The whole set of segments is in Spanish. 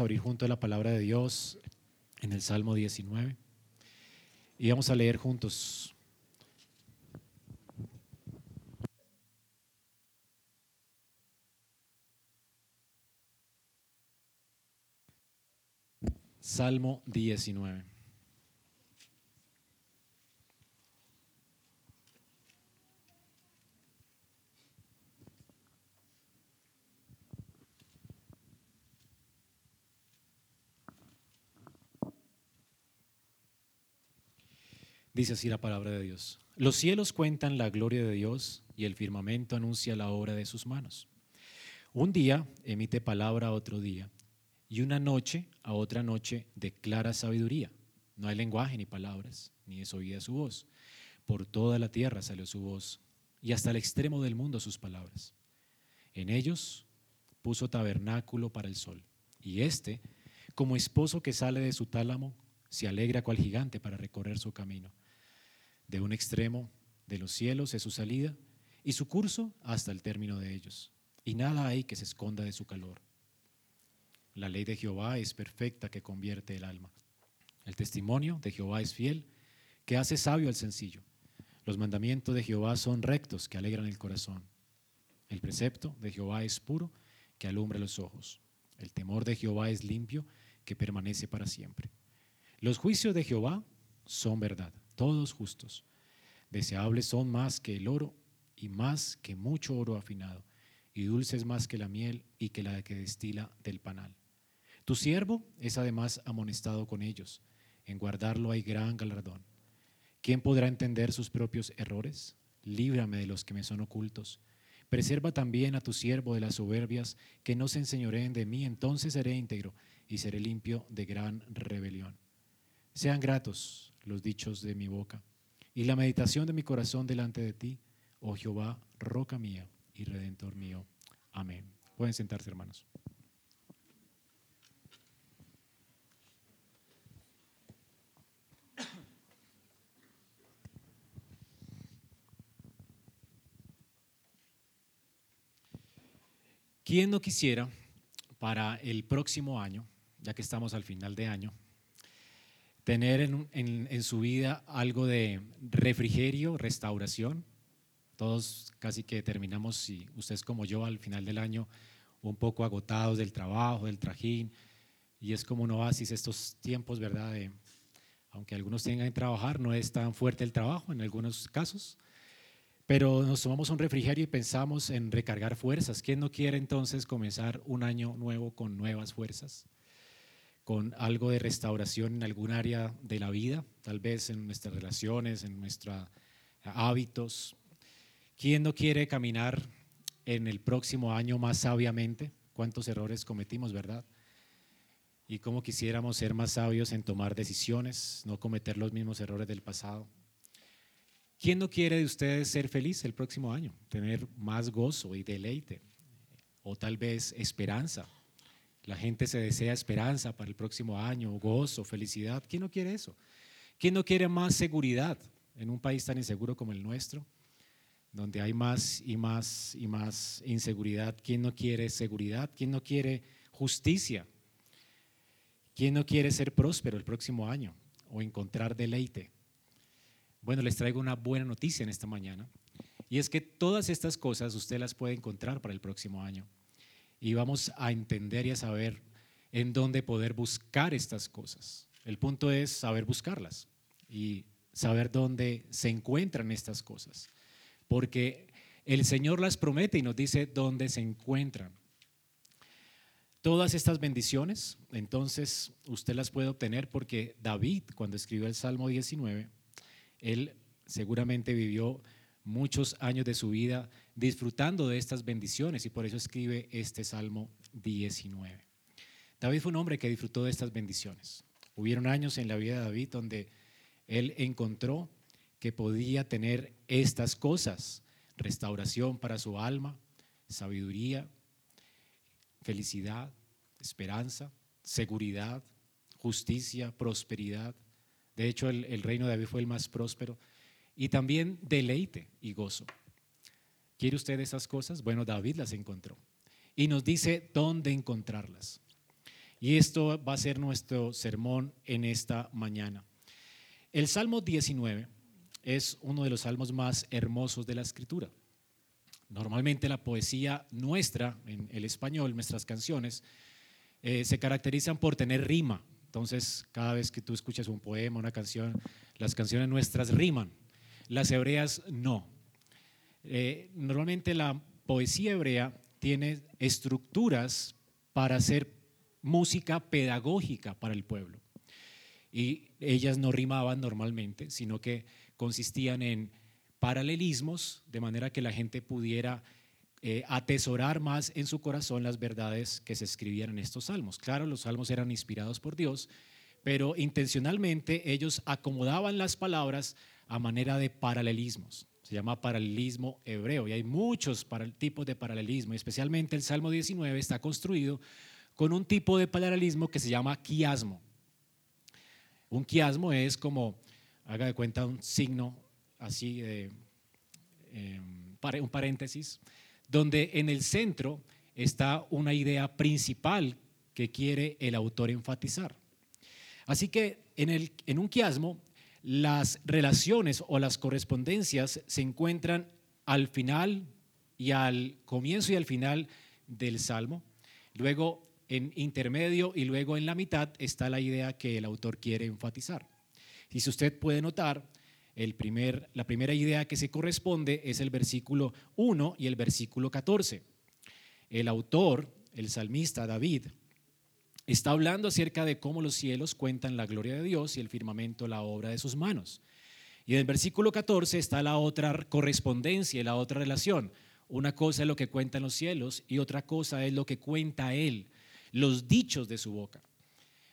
abrir junto a la palabra de Dios en el Salmo 19 y vamos a leer juntos. Salmo 19. Dice así la palabra de Dios. Los cielos cuentan la gloria de Dios y el firmamento anuncia la obra de sus manos. Un día emite palabra a otro día y una noche a otra noche declara sabiduría. No hay lenguaje ni palabras, ni es oída su voz. Por toda la tierra salió su voz y hasta el extremo del mundo sus palabras. En ellos puso tabernáculo para el sol y éste, como esposo que sale de su tálamo, se alegra cual gigante para recorrer su camino. De un extremo de los cielos es su salida y su curso hasta el término de ellos. Y nada hay que se esconda de su calor. La ley de Jehová es perfecta que convierte el alma. El testimonio de Jehová es fiel, que hace sabio al sencillo. Los mandamientos de Jehová son rectos, que alegran el corazón. El precepto de Jehová es puro, que alumbra los ojos. El temor de Jehová es limpio, que permanece para siempre. Los juicios de Jehová son verdad, todos justos. Deseables son más que el oro y más que mucho oro afinado, y dulces más que la miel y que la que destila del panal. Tu siervo es además amonestado con ellos. En guardarlo hay gran galardón. ¿Quién podrá entender sus propios errores? Líbrame de los que me son ocultos. Preserva también a tu siervo de las soberbias, que no se enseñoreen de mí, entonces seré íntegro y seré limpio de gran rebelión. Sean gratos los dichos de mi boca y la meditación de mi corazón delante de ti, oh Jehová, roca mía y redentor mío. Amén. Pueden sentarse, hermanos. ¿Quién no quisiera para el próximo año, ya que estamos al final de año, tener en, su vida algo de refrigerio, restauración. Todos casi que terminamos, si ustedes como yo, al final del año, un poco agotados del trabajo, del trajín, y es como un oasis estos tiempos, ¿verdad? aunque algunos tengan que trabajar, no es tan fuerte el trabajo en algunos casos, pero nos tomamos un refrigerio y pensamos en recargar fuerzas. ¿Quién no quiere entonces comenzar un año nuevo con nuevas fuerzas? Con algo de restauración en algún área de la vida, tal vez en nuestras relaciones, en nuestros hábitos. ¿Quién no quiere caminar en el próximo año más sabiamente? ¿Cuántos errores cometimos, verdad? Y cómo quisiéramos ser más sabios en tomar decisiones, no cometer los mismos errores del pasado. ¿Quién no quiere de ustedes ser feliz el próximo año? Tener más gozo y deleite, o tal vez esperanza la gente se desea esperanza para el próximo año, gozo, felicidad. ¿Quién no quiere eso? ¿Quién no quiere más seguridad en un país tan inseguro como el nuestro, donde hay más y más y más inseguridad? ¿Quién no quiere seguridad? ¿Quién no quiere justicia? ¿Quién no quiere ser próspero el próximo año o encontrar deleite? Bueno, les traigo una buena noticia en esta mañana y es que todas estas cosas usted las puede encontrar para el próximo año y vamos a entender y a saber en dónde poder buscar estas cosas. El punto es saber buscarlas y saber dónde se encuentran estas cosas, porque el Señor las promete y nos dice dónde se encuentran. Todas estas bendiciones, entonces usted las puede obtener porque David, cuando escribió el Salmo 19, él seguramente vivió muchos años de su vida disfrutando de estas bendiciones y por eso escribe este Salmo 19. David fue un hombre que disfrutó de estas bendiciones. Hubieron años en la vida de David donde él encontró que podía tener estas cosas, restauración para su alma, sabiduría, felicidad, esperanza, seguridad, justicia, prosperidad. De hecho, el, reino de David fue el más próspero y también deleite y gozo. ¿Quiere usted esas cosas? Bueno, David las encontró y nos dice dónde encontrarlas. Y esto va a ser nuestro sermón en esta mañana. El Salmo 19 es uno de los salmos más hermosos de la escritura. Normalmente la poesía nuestra, en el español, nuestras canciones, eh, se caracterizan por tener rima. Entonces, cada vez que tú escuchas un poema, una canción, las canciones nuestras riman. Las hebreas no. Eh, normalmente la poesía hebrea tiene estructuras para hacer música pedagógica para el pueblo. Y ellas no rimaban normalmente, sino que consistían en paralelismos, de manera que la gente pudiera eh, atesorar más en su corazón las verdades que se escribían en estos salmos. Claro, los salmos eran inspirados por Dios, pero intencionalmente ellos acomodaban las palabras a manera de paralelismos. Se llama paralelismo hebreo y hay muchos tipos de paralelismo, especialmente el Salmo 19 está construido con un tipo de paralelismo que se llama quiasmo. Un quiasmo es como, haga de cuenta, un signo así, de, em, un paréntesis, donde en el centro está una idea principal que quiere el autor enfatizar. Así que en, el, en un quiasmo, las relaciones o las correspondencias se encuentran al final y al comienzo y al final del salmo. Luego en intermedio y luego en la mitad está la idea que el autor quiere enfatizar. Y si usted puede notar, el primer, la primera idea que se corresponde es el versículo 1 y el versículo 14. El autor, el salmista David, está hablando acerca de cómo los cielos cuentan la gloria de Dios y el firmamento la obra de sus manos. Y en el versículo 14 está la otra correspondencia, la otra relación. Una cosa es lo que cuentan los cielos y otra cosa es lo que cuenta Él, los dichos de su boca.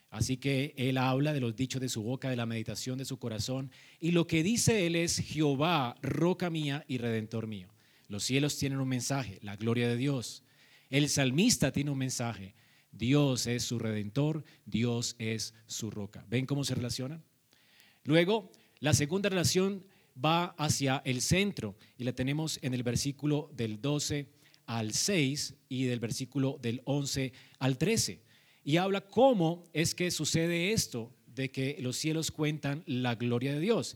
Así que él habla de los dichos de su boca, de la meditación de su corazón. Y lo que dice él es, Jehová, roca mía y redentor mío. Los cielos tienen un mensaje, la gloria de Dios. El salmista tiene un mensaje, Dios es su redentor, Dios es su roca. ¿Ven cómo se relacionan? Luego, la segunda relación va hacia el centro y la tenemos en el versículo del 12 al 6 y del versículo del 11 al 13 y habla cómo es que sucede esto de que los cielos cuentan la gloria de Dios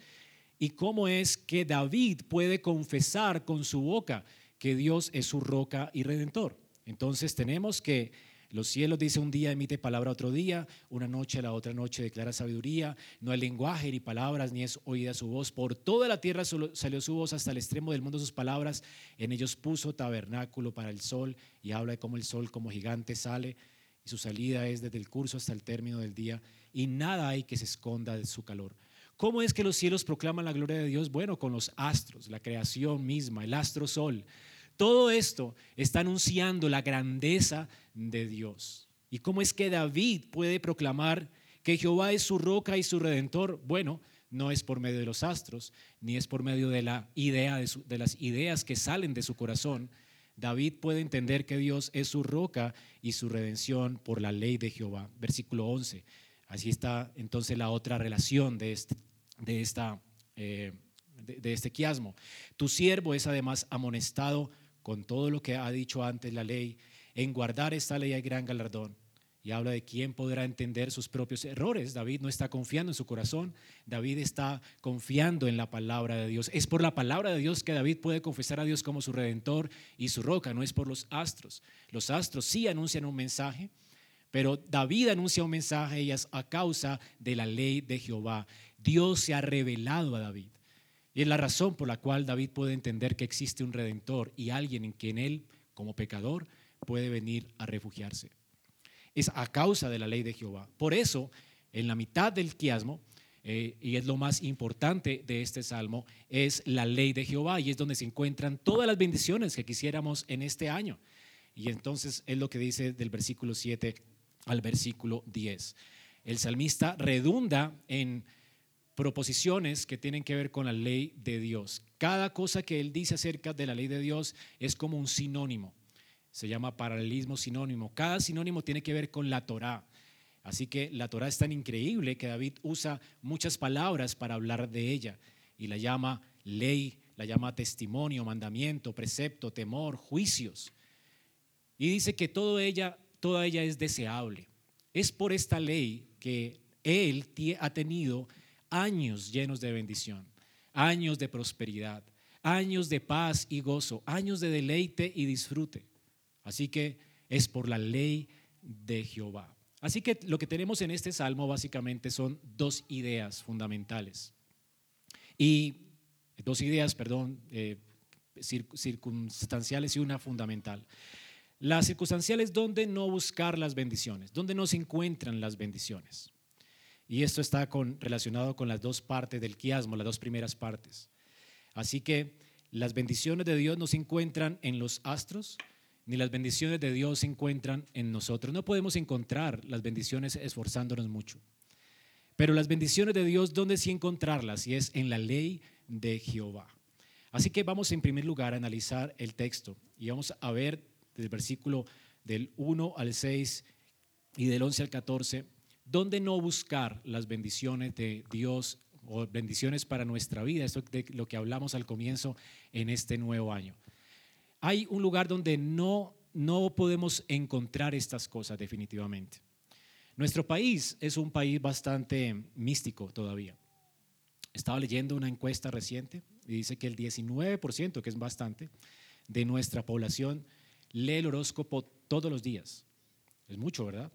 y cómo es que David puede confesar con su boca que Dios es su roca y redentor. Entonces tenemos que los cielos dice un día emite palabra otro día, una noche la otra noche declara sabiduría, no hay lenguaje ni palabras ni es oída su voz. Por toda la tierra salió su voz hasta el extremo del mundo sus palabras. En ellos puso tabernáculo para el sol y habla de cómo el sol como gigante sale y su salida es desde el curso hasta el término del día, y nada hay que se esconda de su calor. ¿Cómo es que los cielos proclaman la gloria de Dios? Bueno, con los astros, la creación misma, el astro sol. Todo esto está anunciando la grandeza de Dios. ¿Y cómo es que David puede proclamar que Jehová es su roca y su redentor? Bueno, no es por medio de los astros, ni es por medio de la idea de, las ideas que salen de su corazón, David puede entender que Dios es su roca y su redención por la ley de Jehová. Versículo 11. Así está entonces la otra relación de este, de esta, eh, de, este quiasmo. Tu siervo es además amonestado con todo lo que ha dicho antes la ley. En guardar esta ley hay gran galardón y habla de quién podrá entender sus propios errores. David no está confiando en su corazón, David está confiando en la palabra de Dios. Es por la palabra de Dios que David puede confesar a Dios como su redentor y su roca, no es por los astros. Los astros sí anuncian un mensaje, pero David anuncia un mensaje es a causa de la ley de Jehová. Dios se ha revelado a David. Y es la razón por la cual David puede entender que existe un redentor y alguien en quien él, como pecador, puede venir a refugiarse es a causa de la ley de Jehová. Por eso, en la mitad del quiasmo, eh, y es lo más importante de este salmo, es la ley de Jehová y es donde se encuentran todas las bendiciones que quisiéramos en este año. Y entonces es lo que dice del versículo 7 al versículo 10. El salmista redunda en proposiciones que tienen que ver con la ley de Dios. Cada cosa que él dice acerca de la ley de Dios es como un sinónimo se llama paralelismo sinónimo. Cada sinónimo tiene que ver con la Torá. Así que la Torá es tan increíble que David usa muchas palabras para hablar de ella y la llama ley, la llama testimonio, mandamiento, precepto, temor, juicios. Y dice que todo ella, toda ella es deseable. Es por esta ley que Él ha tenido años llenos de bendición, años de prosperidad, años de paz y gozo, años de deleite y disfrute. Así que es por la ley de Jehová. Así que lo que tenemos en este salmo básicamente son dos ideas fundamentales. Y dos ideas, perdón, eh, circunstanciales y una fundamental. Las circunstanciales, ¿dónde no buscar las bendiciones? ¿Dónde no se encuentran las bendiciones? Y esto está con, relacionado con las dos partes del quiasmo, las dos primeras partes. Así que las bendiciones de Dios no se encuentran en los astros, ni las bendiciones de Dios se encuentran en nosotros. No podemos encontrar las bendiciones esforzándonos mucho. Pero las bendiciones de Dios, ¿dónde sí encontrarlas? Y es en la ley de Jehová. Así que vamos en primer lugar a analizar el texto y vamos a ver del versículo del 1 al 6 y del 11 al 14, dónde no buscar las bendiciones de Dios o bendiciones para nuestra vida, esto de lo que hablamos al comienzo en este nuevo año. Hay un lugar donde no, no podemos encontrar estas cosas definitivamente. Nuestro país es un país bastante místico todavía. Estaba leyendo una encuesta reciente y dice que el 19%, que es bastante, de nuestra población lee el horóscopo todos los días. Es mucho, ¿verdad?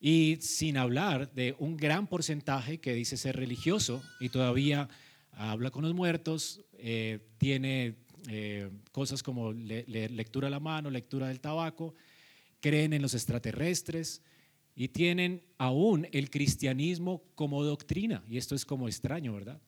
Y sin hablar de un gran porcentaje que dice ser religioso y todavía habla con los muertos, eh, tiene eh, cosas como lectura a la mano, lectura del tabaco, creen en los extraterrestres y tienen aún el cristianismo como doctrina. Y esto es como extraño, ¿verdad?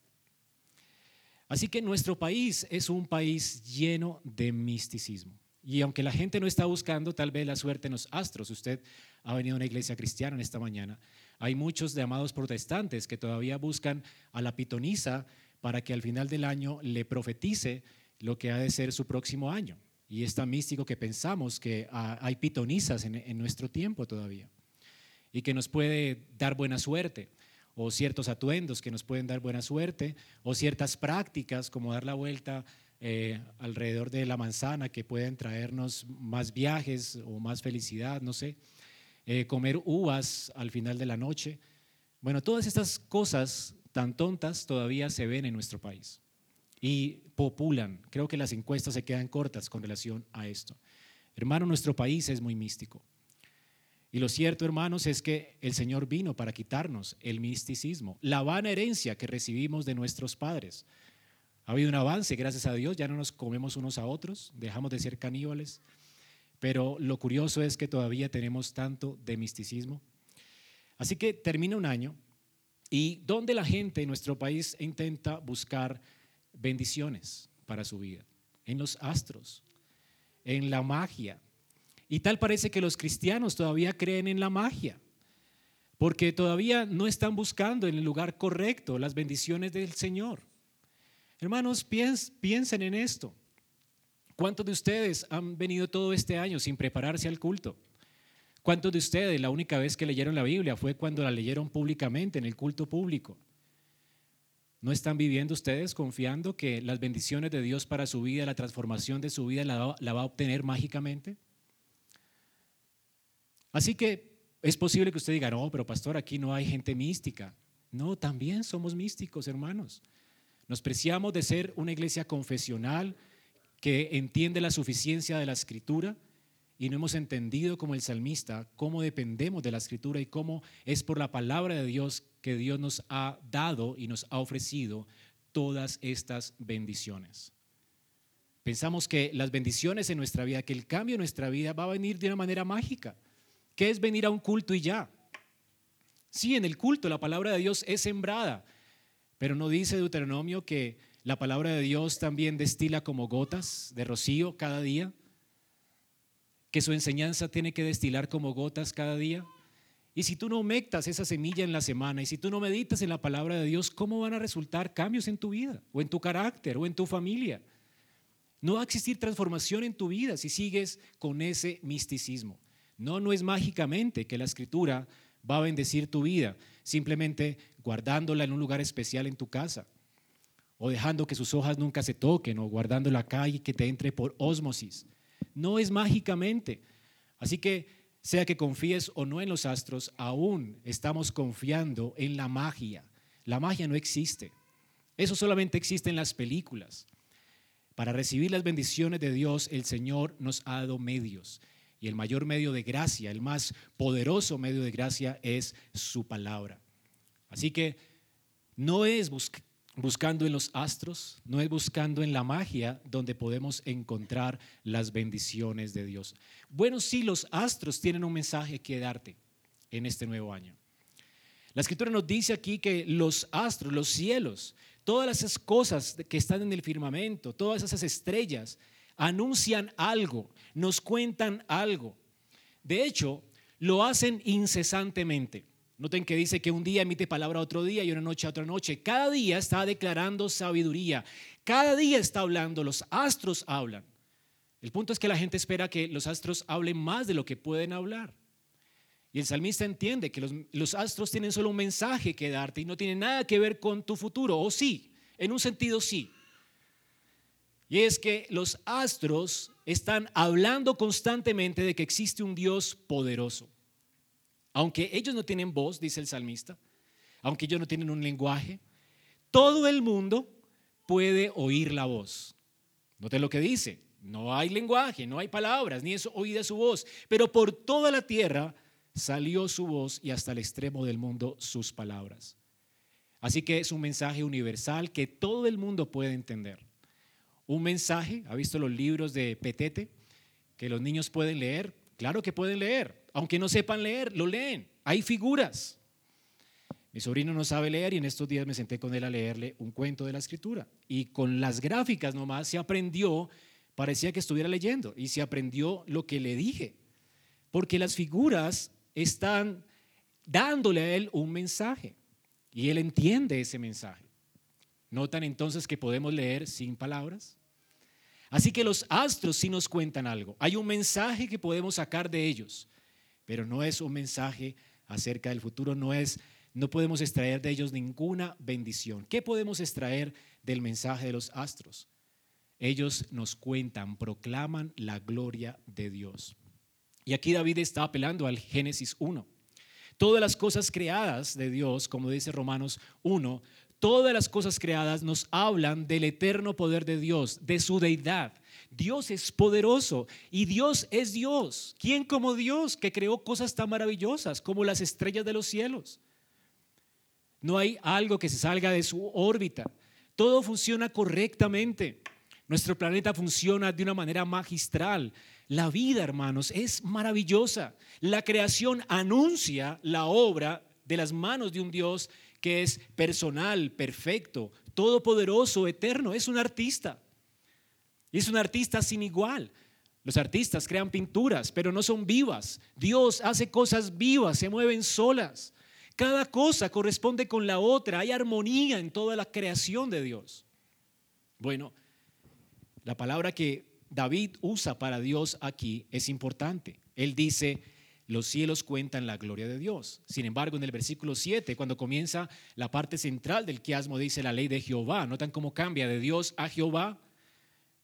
Así que nuestro país es un país lleno de misticismo. Y aunque la gente no está buscando tal vez la suerte en los astros, usted ha venido a una iglesia cristiana en esta mañana, hay muchos de amados protestantes que todavía buscan a la pitonisa para que al final del año le profetice lo que ha de ser su próximo año. Y es tan místico que pensamos que hay pitonisas en, en nuestro tiempo todavía y que nos puede dar buena suerte o ciertos atuendos que nos pueden dar buena suerte, o ciertas prácticas como dar la vuelta eh, alrededor de la manzana que pueden traernos más viajes o más felicidad, no sé, eh, comer uvas al final de la noche. Bueno, todas estas cosas tan tontas todavía se ven en nuestro país y populan. Creo que las encuestas se quedan cortas con relación a esto. Hermano, nuestro país es muy místico. Y lo cierto, hermanos, es que el Señor vino para quitarnos el misticismo, la vana herencia que recibimos de nuestros padres. Ha habido un avance, gracias a Dios, ya no nos comemos unos a otros, dejamos de ser caníbales, pero lo curioso es que todavía tenemos tanto de misticismo. Así que termina un año y donde la gente en nuestro país intenta buscar bendiciones para su vida, en los astros, en la magia, y tal parece que los cristianos todavía creen en la magia, porque todavía no están buscando en el lugar correcto las bendiciones del Señor. Hermanos, piensen en esto. ¿Cuántos de ustedes han venido todo este año sin prepararse al culto? ¿Cuántos de ustedes la única vez que leyeron la Biblia fue cuando la leyeron públicamente en el culto público? ¿No están viviendo ustedes confiando que las bendiciones de Dios para su vida, la transformación de su vida la, va a obtener mágicamente? Así que es posible que usted diga, no, pero pastor, aquí no hay gente mística. No, también somos místicos, hermanos. Nos preciamos de ser una iglesia confesional que entiende la suficiencia de la escritura y no hemos entendido como el salmista cómo dependemos de la escritura y cómo es por la palabra de Dios que Dios nos ha dado y nos ha ofrecido todas estas bendiciones. Pensamos que las bendiciones en nuestra vida, que el cambio en nuestra vida va a venir de una manera mágica. ¿Qué es venir a un culto y ya? Sí, en el culto la palabra de Dios es sembrada, pero no dice Deuteronomio que la palabra de Dios también destila como gotas de rocío cada día, que su enseñanza tiene que destilar como gotas cada día. Y si tú no mectas esa semilla en la semana y si tú no meditas en la palabra de Dios, ¿cómo van a resultar cambios en tu vida o en tu carácter o en tu familia? No va a existir transformación en tu vida si sigues con ese misticismo. No, no es mágicamente que la escritura va a bendecir tu vida, simplemente guardándola en un lugar especial en tu casa, o dejando que sus hojas nunca se toquen, o guardándola acá y que te entre por ósmosis. No es mágicamente. Así que sea que confíes o no en los astros, aún estamos confiando en la magia. La magia no existe. Eso solamente existe en las películas. Para recibir las bendiciones de Dios, el Señor nos ha dado medios. Y el mayor medio de gracia, el más poderoso medio de gracia es su palabra. Así que no es buscando en los astros, no es buscando en la magia donde podemos encontrar las bendiciones de Dios. Bueno, sí, los astros tienen un mensaje que darte en este nuevo año. La escritura nos dice aquí que los astros, los cielos, todas esas cosas que están en el firmamento, todas esas estrellas, anuncian algo, nos cuentan algo. De hecho, lo hacen incesantemente. Noten que dice que un día emite palabra otro día y una noche a otra noche. Cada día está declarando sabiduría. Cada día está hablando. Los astros hablan. El punto es que la gente espera que los astros hablen más de lo que pueden hablar. Y el salmista entiende que los, astros tienen solo un mensaje que darte y no tienen nada que ver con tu futuro. O sí, en un sentido sí. Y es que los astros están hablando constantemente de que existe un Dios poderoso. Aunque ellos no tienen voz, dice el salmista, aunque ellos no tienen un lenguaje, todo el mundo puede oír la voz. Note lo que dice, no hay lenguaje, no hay palabras, ni es oída su voz, pero por toda la tierra salió su voz y hasta el extremo del mundo sus palabras. Así que es un mensaje universal que todo el mundo puede entender. Un mensaje, ¿ha visto los libros de Petete? Que los niños pueden leer. Claro que pueden leer. Aunque no sepan leer, lo leen. Hay figuras. Mi sobrino no sabe leer y en estos días me senté con él a leerle un cuento de la escritura. Y con las gráficas nomás se aprendió, parecía que estuviera leyendo, y se aprendió lo que le dije. Porque las figuras están dándole a él un mensaje y él entiende ese mensaje. ¿Notan entonces que podemos leer sin palabras? Así que los astros sí nos cuentan algo. Hay un mensaje que podemos sacar de ellos pero no es un mensaje acerca del futuro, no es no podemos extraer de ellos ninguna bendición. ¿Qué podemos extraer del mensaje de los astros? Ellos nos cuentan, proclaman la gloria de Dios. Y aquí David está apelando al Génesis 1. Todas las cosas creadas de Dios, como dice Romanos 1, todas las cosas creadas nos hablan del eterno poder de Dios, de su deidad, Dios es poderoso y Dios es Dios. ¿Quién como Dios que creó cosas tan maravillosas como las estrellas de los cielos? No hay algo que se salga de su órbita. Todo funciona correctamente. Nuestro planeta funciona de una manera magistral. La vida, hermanos, es maravillosa. La creación anuncia la obra de las manos de un Dios que es personal, perfecto, todopoderoso, eterno. Es un artista. Es un artista sin igual. Los artistas crean pinturas, pero no son vivas. Dios hace cosas vivas, se mueven solas. Cada cosa corresponde con la otra. Hay armonía en toda la creación de Dios. Bueno, la palabra que David usa para Dios aquí es importante. Él dice, los cielos cuentan la gloria de Dios. Sin embargo, en el versículo 7, cuando comienza la parte central del quiasmo, dice la ley de Jehová. ¿Notan cómo cambia de Dios a Jehová?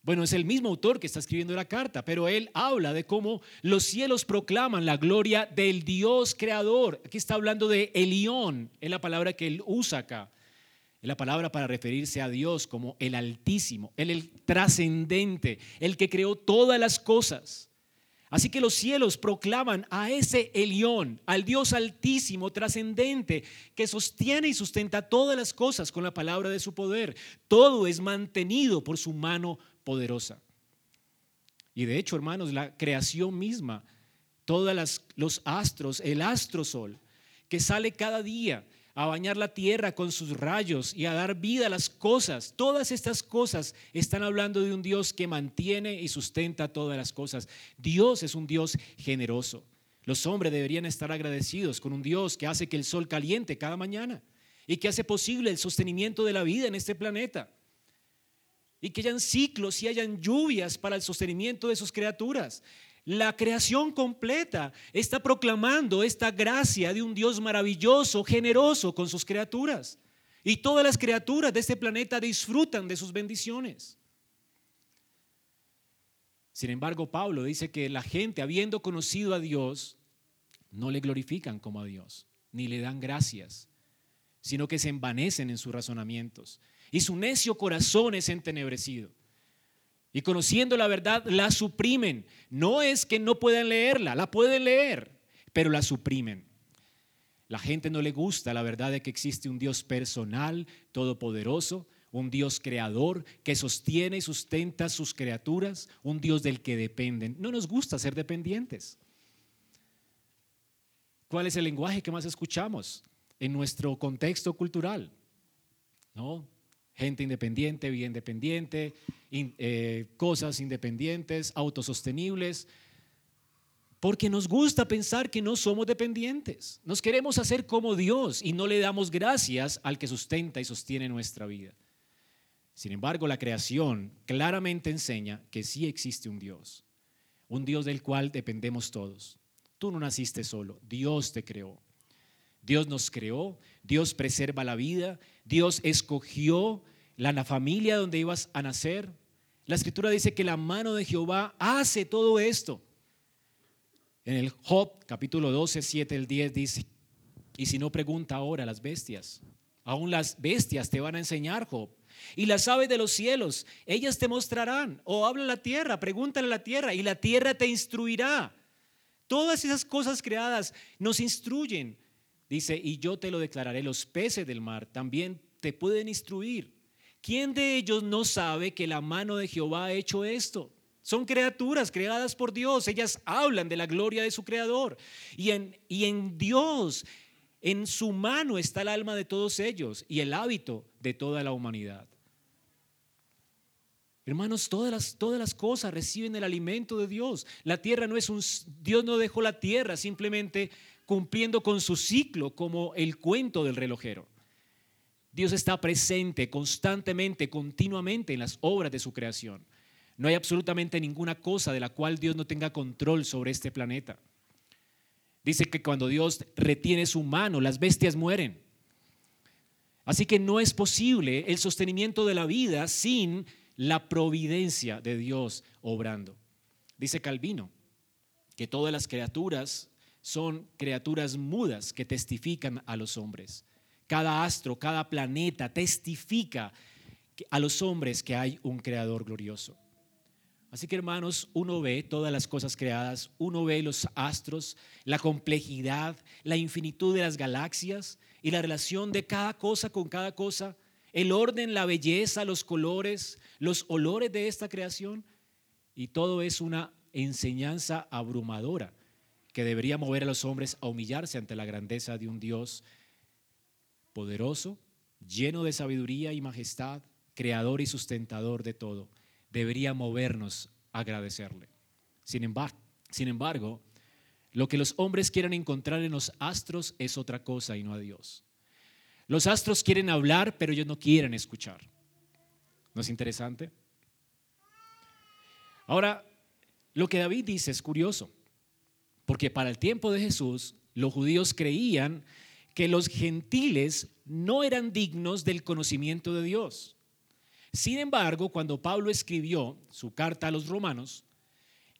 Bueno, es el mismo autor que está escribiendo la carta, pero él habla de cómo los cielos proclaman la gloria del Dios creador. Aquí está hablando de Elión, es la palabra que él usa acá. Es la palabra para referirse a Dios como el Altísimo, el, el trascendente, el que creó todas las cosas. Así que los cielos proclaman a ese Elión, al Dios altísimo, trascendente, que sostiene y sustenta todas las cosas con la palabra de su poder. Todo es mantenido por su mano poderosa. Y de hecho, hermanos, la creación misma, todos los astros, el astro sol, que sale cada día a bañar la tierra con sus rayos y a dar vida a las cosas. Todas estas cosas están hablando de un Dios que mantiene y sustenta todas las cosas. Dios es un Dios generoso. Los hombres deberían estar agradecidos con un Dios que hace que el sol caliente cada mañana y que hace posible el sostenimiento de la vida en este planeta y que hayan ciclos y hayan lluvias para el sostenimiento de sus criaturas. La creación completa está proclamando esta gracia de un Dios maravilloso, generoso con sus criaturas. Y todas las criaturas de este planeta disfrutan de sus bendiciones. Sin embargo, Pablo dice que la gente, habiendo conocido a Dios, no le glorifican como a Dios, ni le dan gracias, sino que se envanecen en sus razonamientos. Y su necio corazón es entenebrecido. Y conociendo la verdad, la suprimen. No es que no puedan leerla, la pueden leer, pero la suprimen. La gente no le gusta la verdad de que existe un Dios personal, todopoderoso, un Dios creador que sostiene y sustenta sus criaturas, un Dios del que dependen. No nos gusta ser dependientes. ¿Cuál es el lenguaje que más escuchamos en nuestro contexto cultural? ¿No? Gente independiente, vida independiente, eh, cosas independientes, autosostenibles, porque nos gusta pensar que no somos dependientes. Nos queremos hacer como Dios y no le damos gracias al que sustenta y sostiene nuestra vida. Sin embargo, la creación claramente enseña que sí existe un Dios, un Dios del cual dependemos todos. Tú no naciste solo, Dios te creó. Dios nos creó, Dios preserva la vida, Dios escogió la familia donde ibas a nacer. La escritura dice que la mano de Jehová hace todo esto. En el Job capítulo 12, 7, el 10 dice, y si no pregunta ahora a las bestias, aún las bestias te van a enseñar, Job. Y las aves de los cielos, ellas te mostrarán. O habla la tierra, pregúntale a la tierra y la tierra te instruirá. Todas esas cosas creadas nos instruyen. Dice, y yo te lo declararé, los peces del mar también te pueden instruir. ¿Quién de ellos no sabe que la mano de Jehová ha hecho esto? Son criaturas creadas por Dios. Ellas hablan de la gloria de su creador. Y en, Dios, en su mano está el alma de todos ellos y el hábito de toda la humanidad. Hermanos, todas las cosas reciben el alimento de Dios. La tierra no es un... Dios no dejó la tierra simplemente cumpliendo con su ciclo como el cuento del relojero. Dios está presente constantemente, continuamente en las obras de su creación. No hay absolutamente ninguna cosa de la cual Dios no tenga control sobre este planeta. Dice que cuando Dios retiene su mano, las bestias mueren. Así que no es posible el sostenimiento de la vida sin la providencia de Dios obrando. Dice Calvino que todas las criaturas son criaturas mudas que testifican a los hombres. Cada astro, cada planeta testifica a los hombres que hay un creador glorioso. Así que hermanos, uno ve todas las cosas creadas, uno ve los astros, la complejidad, la infinitud de las galaxias y la relación de cada cosa con cada cosa, el orden, la belleza, los colores, los olores de esta creación. Y todo es una enseñanza abrumadora que debería mover a los hombres a humillarse ante la grandeza de un Dios poderoso, lleno de sabiduría y majestad, creador y sustentador de todo, debería movernos a agradecerle. Sin embargo, sin embargo, lo que los hombres quieren encontrar en los astros es otra cosa y no a Dios. Los astros quieren hablar, pero ellos no quieren escuchar. ¿No es interesante? Ahora, lo que David dice es curioso, porque para el tiempo de Jesús, los judíos creían que los gentiles no eran dignos del conocimiento de Dios. Sin embargo, cuando Pablo escribió su carta a los romanos,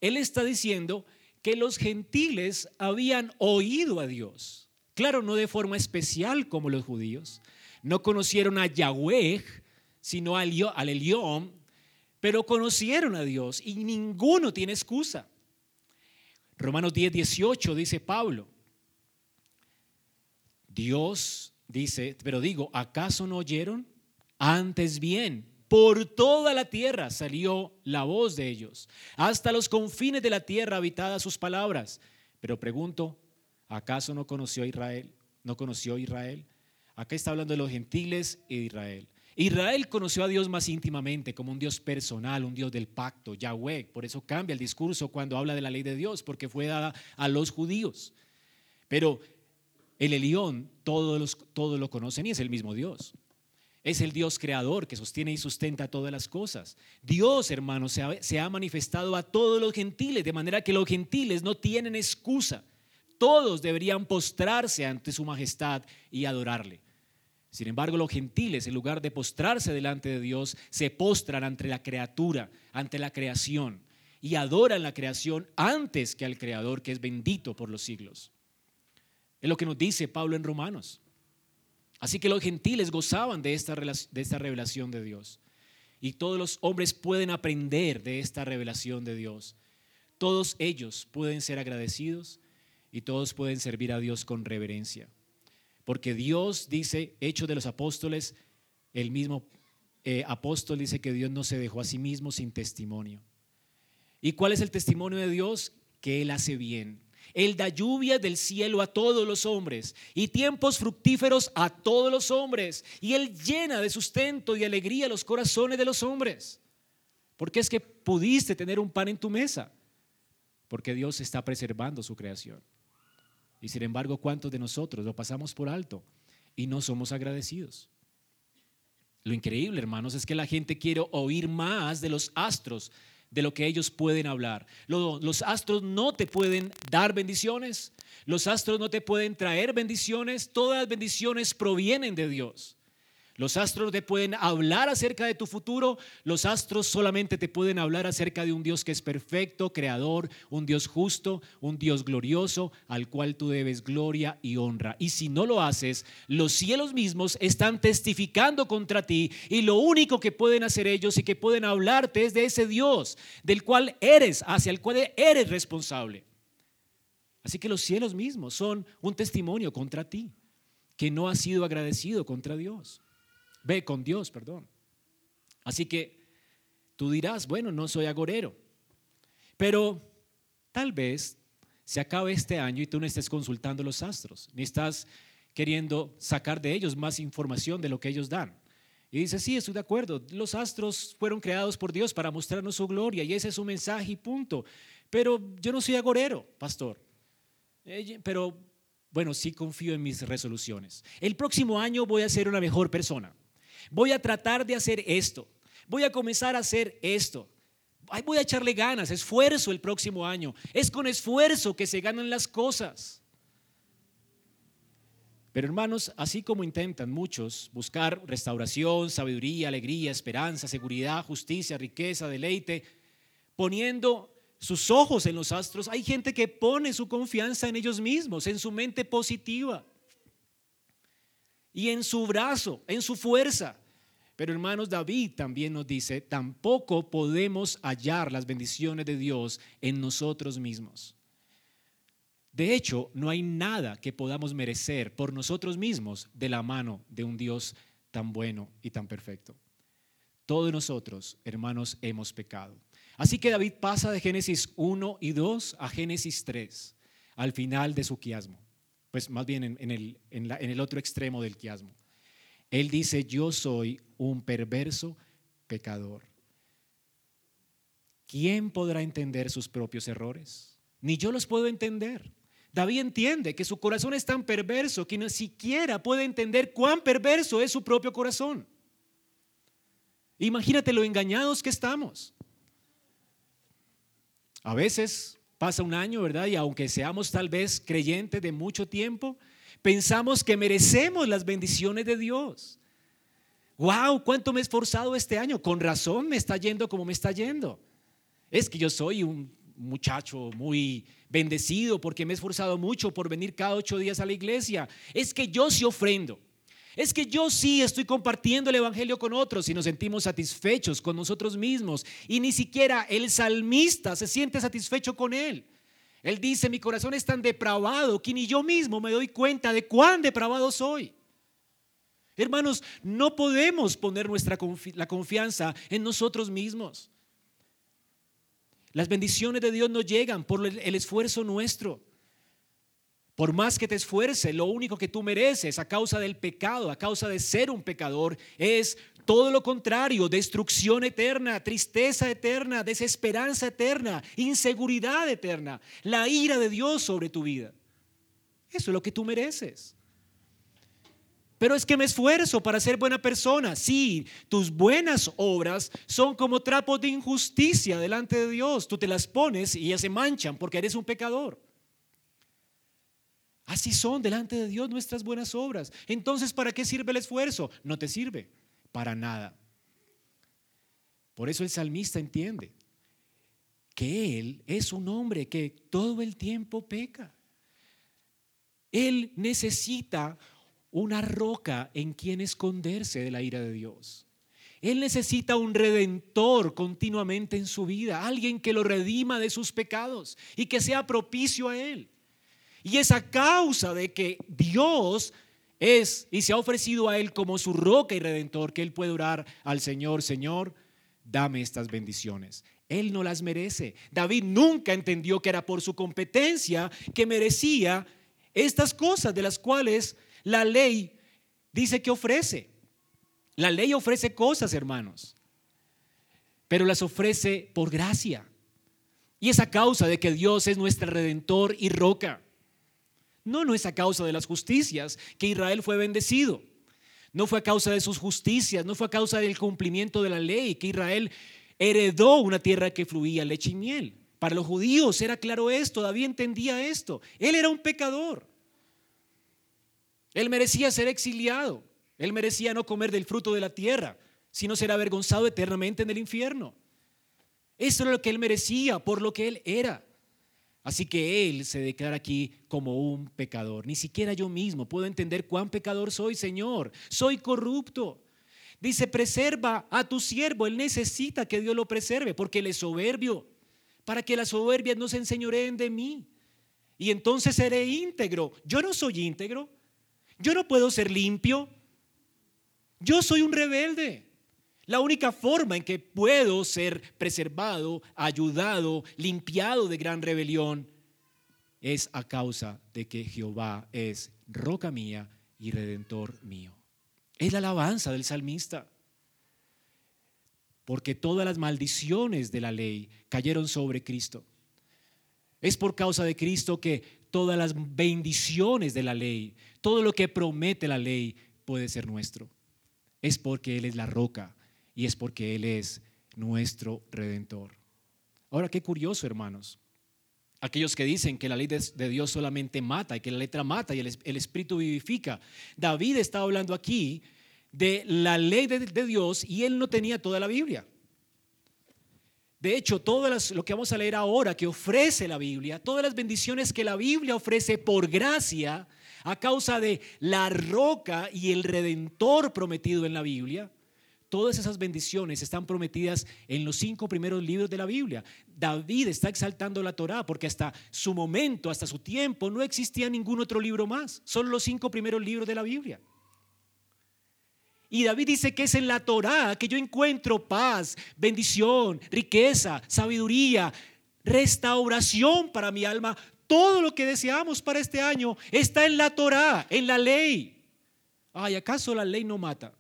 él está diciendo que los gentiles habían oído a Dios. Claro, no de forma especial como los judíos. No conocieron a Yahweh, sino al, al Elión, pero conocieron a Dios y ninguno tiene excusa. Romanos 10, 18 dice Pablo, Dios dice, pero digo, ¿acaso no oyeron? Antes bien, por toda la tierra salió la voz de ellos, hasta los confines de la tierra habitada sus palabras. Pero pregunto, ¿acaso no conoció Israel? ¿No conoció Israel? Acá está hablando de los gentiles de Israel. Israel conoció a Dios más íntimamente como un Dios personal, un Dios del pacto, Yahweh. Por eso cambia el discurso cuando habla de la ley de Dios, porque fue dada a los judíos. Pero el Elión, todos, todos lo conocen y es el mismo Dios. Es el Dios creador que sostiene y sustenta todas las cosas. Dios, hermanos, se ha, se ha, manifestado a todos los gentiles, de manera que los gentiles no tienen excusa. Todos deberían postrarse ante su majestad y adorarle. Sin embargo, los gentiles, en lugar de postrarse delante de Dios, se postran ante la criatura, ante la creación, y adoran la creación antes que al Creador, que es bendito por los siglos. Es lo que nos dice Pablo en Romanos. Así que los gentiles gozaban de esta, de esta revelación de Dios. Y todos los hombres pueden aprender de esta revelación de Dios. Todos ellos pueden ser agradecidos y todos pueden servir a Dios con reverencia. Porque Dios dice, hecho de los apóstoles, el mismo eh, apóstol dice que Dios no se dejó a sí mismo sin testimonio. ¿Y cuál es el testimonio de Dios? Que Él hace bien. Él da lluvia del cielo a todos los hombres y tiempos fructíferos a todos los hombres. Y Él llena de sustento y alegría los corazones de los hombres. Porque es que pudiste tener un pan en tu mesa. Porque Dios está preservando su creación. Y sin embargo, ¿cuántos de nosotros lo pasamos por alto y no somos agradecidos? Lo increíble, hermanos, es que la gente quiere oír más de los astros de lo que ellos pueden hablar. Los, astros no te pueden dar bendiciones, los astros no te pueden traer bendiciones, todas las bendiciones provienen de Dios. Los astros te pueden hablar acerca de tu futuro, los astros solamente te pueden hablar acerca de un Dios que es perfecto, creador, un Dios justo, un Dios glorioso, al cual tú debes gloria y honra. Y si no lo haces, los cielos mismos están testificando contra ti y lo único que pueden hacer ellos y que pueden hablarte es de ese Dios del cual eres, hacia el cual eres responsable. Así que los cielos mismos son un testimonio contra ti, que no has sido agradecido contra Dios. Ve con Dios, perdón. Así que tú dirás, bueno, no soy agorero, pero tal vez se acabe este año y tú no estés consultando los astros, ni estás queriendo sacar de ellos más información de lo que ellos dan. Y dice, sí, estoy de acuerdo, los astros fueron creados por Dios para mostrarnos su gloria y ese es su mensaje y punto. Pero yo no soy agorero, pastor. Eh, pero bueno, sí confío en mis resoluciones. El próximo año voy a ser una mejor persona. Voy a tratar de hacer esto. Voy a comenzar a hacer esto. Voy a echarle ganas, esfuerzo el próximo año. Es con esfuerzo que se ganan las cosas. Pero hermanos, así como intentan muchos buscar restauración, sabiduría, alegría, esperanza, seguridad, justicia, riqueza, deleite, poniendo sus ojos en los astros, hay gente que pone su confianza en ellos mismos, en su mente positiva y en su brazo, en su fuerza. Pero hermanos, David también nos dice, tampoco podemos hallar las bendiciones de Dios en nosotros mismos. De hecho, no hay nada que podamos merecer por nosotros mismos de la mano de un Dios tan bueno y tan perfecto. Todos nosotros, hermanos, hemos pecado. Así que David pasa de Génesis 1 y 2 a Génesis 3, al final de su quiasmo pues más bien en, el, en, el otro extremo del quiasmo. Él dice, yo soy un perverso pecador. ¿Quién podrá entender sus propios errores? Ni yo los puedo entender. David entiende que su corazón es tan perverso que ni siquiera puede entender cuán perverso es su propio corazón. Imagínate lo engañados que estamos. A veces Pasa un año, ¿verdad? Y aunque seamos tal vez creyentes de mucho tiempo, pensamos que merecemos las bendiciones de Dios. ¡Wow! ¿Cuánto me he esforzado este año? Con razón me está yendo como me está yendo. Es que yo soy un muchacho muy bendecido porque me he esforzado mucho por venir cada ocho días a la iglesia. Es que yo sí ofrendo. Es que yo sí estoy compartiendo el Evangelio con otros y nos sentimos satisfechos con nosotros mismos. Y ni siquiera el salmista se siente satisfecho con él. Él dice, mi corazón es tan depravado que ni yo mismo me doy cuenta de cuán depravado soy. Hermanos, no podemos poner nuestra la confianza en nosotros mismos. Las bendiciones de Dios no llegan por el esfuerzo nuestro. Por más que te esfuerces, lo único que tú mereces a causa del pecado, a causa de ser un pecador, es todo lo contrario, destrucción eterna, tristeza eterna, desesperanza eterna, inseguridad eterna, la ira de Dios sobre tu vida. Eso es lo que tú mereces. Pero es que me esfuerzo para ser buena persona. Sí, tus buenas obras son como trapos de injusticia delante de Dios. Tú te las pones y ya se manchan porque eres un pecador. Así son delante de Dios nuestras buenas obras. Entonces, ¿para qué sirve el esfuerzo? No te sirve para nada. Por eso el salmista entiende que él es un hombre que todo el tiempo peca. Él necesita una roca en quien esconderse de la ira de Dios. Él necesita un redentor continuamente en su vida, alguien que lo redima de sus pecados y que sea propicio a Él. Y es a causa de que Dios es y se ha ofrecido a Él como su roca y redentor que Él puede orar al Señor, Señor, dame estas bendiciones. Él no las merece. David nunca entendió que era por su competencia que merecía estas cosas de las cuales la ley dice que ofrece. La ley ofrece cosas, hermanos, pero las ofrece por gracia. Y es a causa de que Dios es nuestro redentor y roca. No, no es a causa de las justicias que Israel fue bendecido. No fue a causa de sus justicias, no fue a causa del cumplimiento de la ley que Israel heredó una tierra que fluía leche y miel. Para los judíos era claro esto, David entendía esto. Él era un pecador. Él merecía ser exiliado. Él merecía no comer del fruto de la tierra, sino ser avergonzado eternamente en el infierno. Eso era lo que él merecía por lo que él era. Así que él se declara aquí como un pecador. Ni siquiera yo mismo puedo entender cuán pecador soy, Señor. Soy corrupto. Dice, preserva a tu siervo. Él necesita que Dios lo preserve porque él es soberbio. Para que las soberbias no se enseñoreen de mí. Y entonces seré íntegro. Yo no soy íntegro. Yo no puedo ser limpio. Yo soy un rebelde. La única forma en que puedo ser preservado, ayudado, limpiado de gran rebelión es a causa de que Jehová es roca mía y redentor mío. Es la alabanza del salmista. Porque todas las maldiciones de la ley cayeron sobre Cristo. Es por causa de Cristo que todas las bendiciones de la ley, todo lo que promete la ley puede ser nuestro. Es porque Él es la roca y es porque Él es nuestro redentor. Ahora, qué curioso, hermanos. Aquellos que dicen que la ley de, Dios solamente mata y que la letra mata y el, Espíritu vivifica. David está hablando aquí de la ley de, Dios y él no tenía toda la Biblia. De hecho, todo lo que vamos a leer ahora que ofrece la Biblia, todas las bendiciones que la Biblia ofrece por gracia, a causa de la roca y el redentor prometido en la Biblia, todas esas bendiciones están prometidas en los cinco primeros libros de la Biblia. David está exaltando la Torá porque hasta su momento, hasta su tiempo, no existía ningún otro libro más, solo los cinco primeros libros de la Biblia. Y David dice que es en la Torá que yo encuentro paz, bendición, riqueza, sabiduría, restauración para mi alma. Todo lo que deseamos para este año está en la Torá, en la ley. Ay, ¿acaso la ley no mata?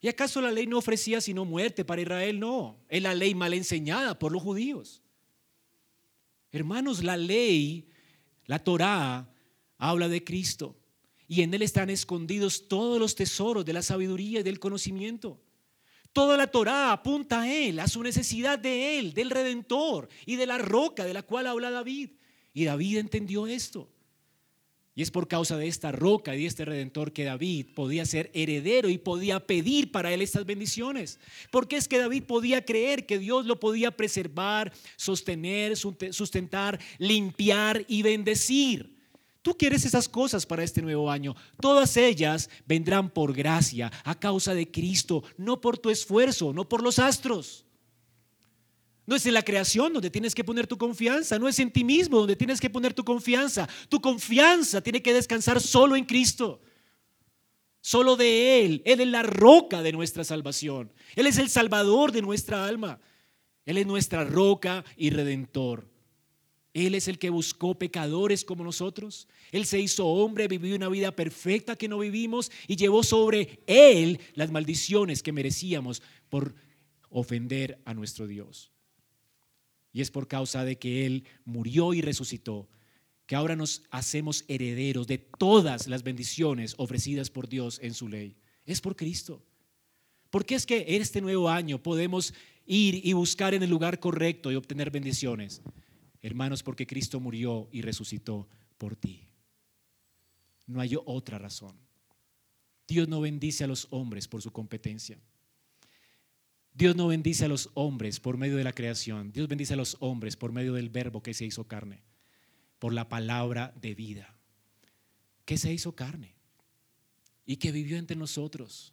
¿Y acaso la ley no ofrecía sino muerte para Israel? No, es la ley mal enseñada por los judíos. Hermanos, la ley, la Torá, habla de Cristo y en Él están escondidos todos los tesoros de la sabiduría y del conocimiento. Toda la Torá apunta a Él, a su necesidad de Él, del Redentor y de la roca de la cual habla David. Y David entendió esto. Y es por causa de esta roca y de este redentor que David podía ser heredero y podía pedir para él estas bendiciones. Porque es que David podía creer que Dios lo podía preservar, sostener, sustentar, limpiar y bendecir. Tú quieres esas cosas para este nuevo año. Todas ellas vendrán por gracia, a causa de Cristo, no por tu esfuerzo, no por los astros. No es en la creación donde tienes que poner tu confianza, no es en ti mismo donde tienes que poner tu confianza. Tu confianza tiene que descansar solo en Cristo. Solo de Él. Él es la roca de nuestra salvación. Él es el salvador de nuestra alma. Él es nuestra roca y redentor. Él es el que buscó pecadores como nosotros. Él se hizo hombre, vivió una vida perfecta que no vivimos y llevó sobre Él las maldiciones que merecíamos por ofender a nuestro Dios. Y es por causa de que Él murió y resucitó que ahora nos hacemos herederos de todas las bendiciones ofrecidas por Dios en su ley. Es por Cristo. Porque es que este nuevo año podemos ir y buscar en el lugar correcto y obtener bendiciones. Hermanos, porque Cristo murió y resucitó por ti. No hay otra razón. Dios no bendice a los hombres por su competencia. Dios no bendice a los hombres por medio de la creación. Dios bendice a los hombres por medio del verbo que se hizo carne, por la palabra de vida. que se hizo carne y que vivió entre nosotros.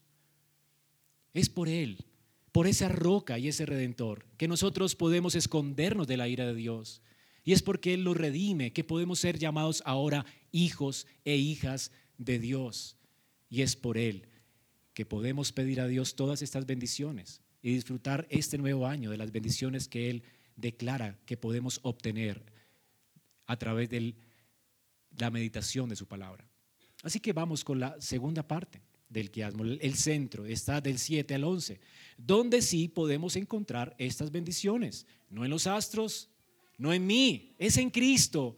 Es por Él, por esa roca y ese redentor, que nosotros podemos escondernos de la ira de Dios. Y es porque Él lo redime que podemos ser llamados ahora hijos e hijas de Dios. Y es por Él que podemos pedir a Dios todas estas bendiciones y disfrutar este nuevo año de las bendiciones que Él declara que podemos obtener a través de la meditación de su palabra. Así que vamos con la segunda parte del quiasmo, el centro, está del 7 al 11, donde sí podemos encontrar estas bendiciones, no en los astros, no en mí, es en Cristo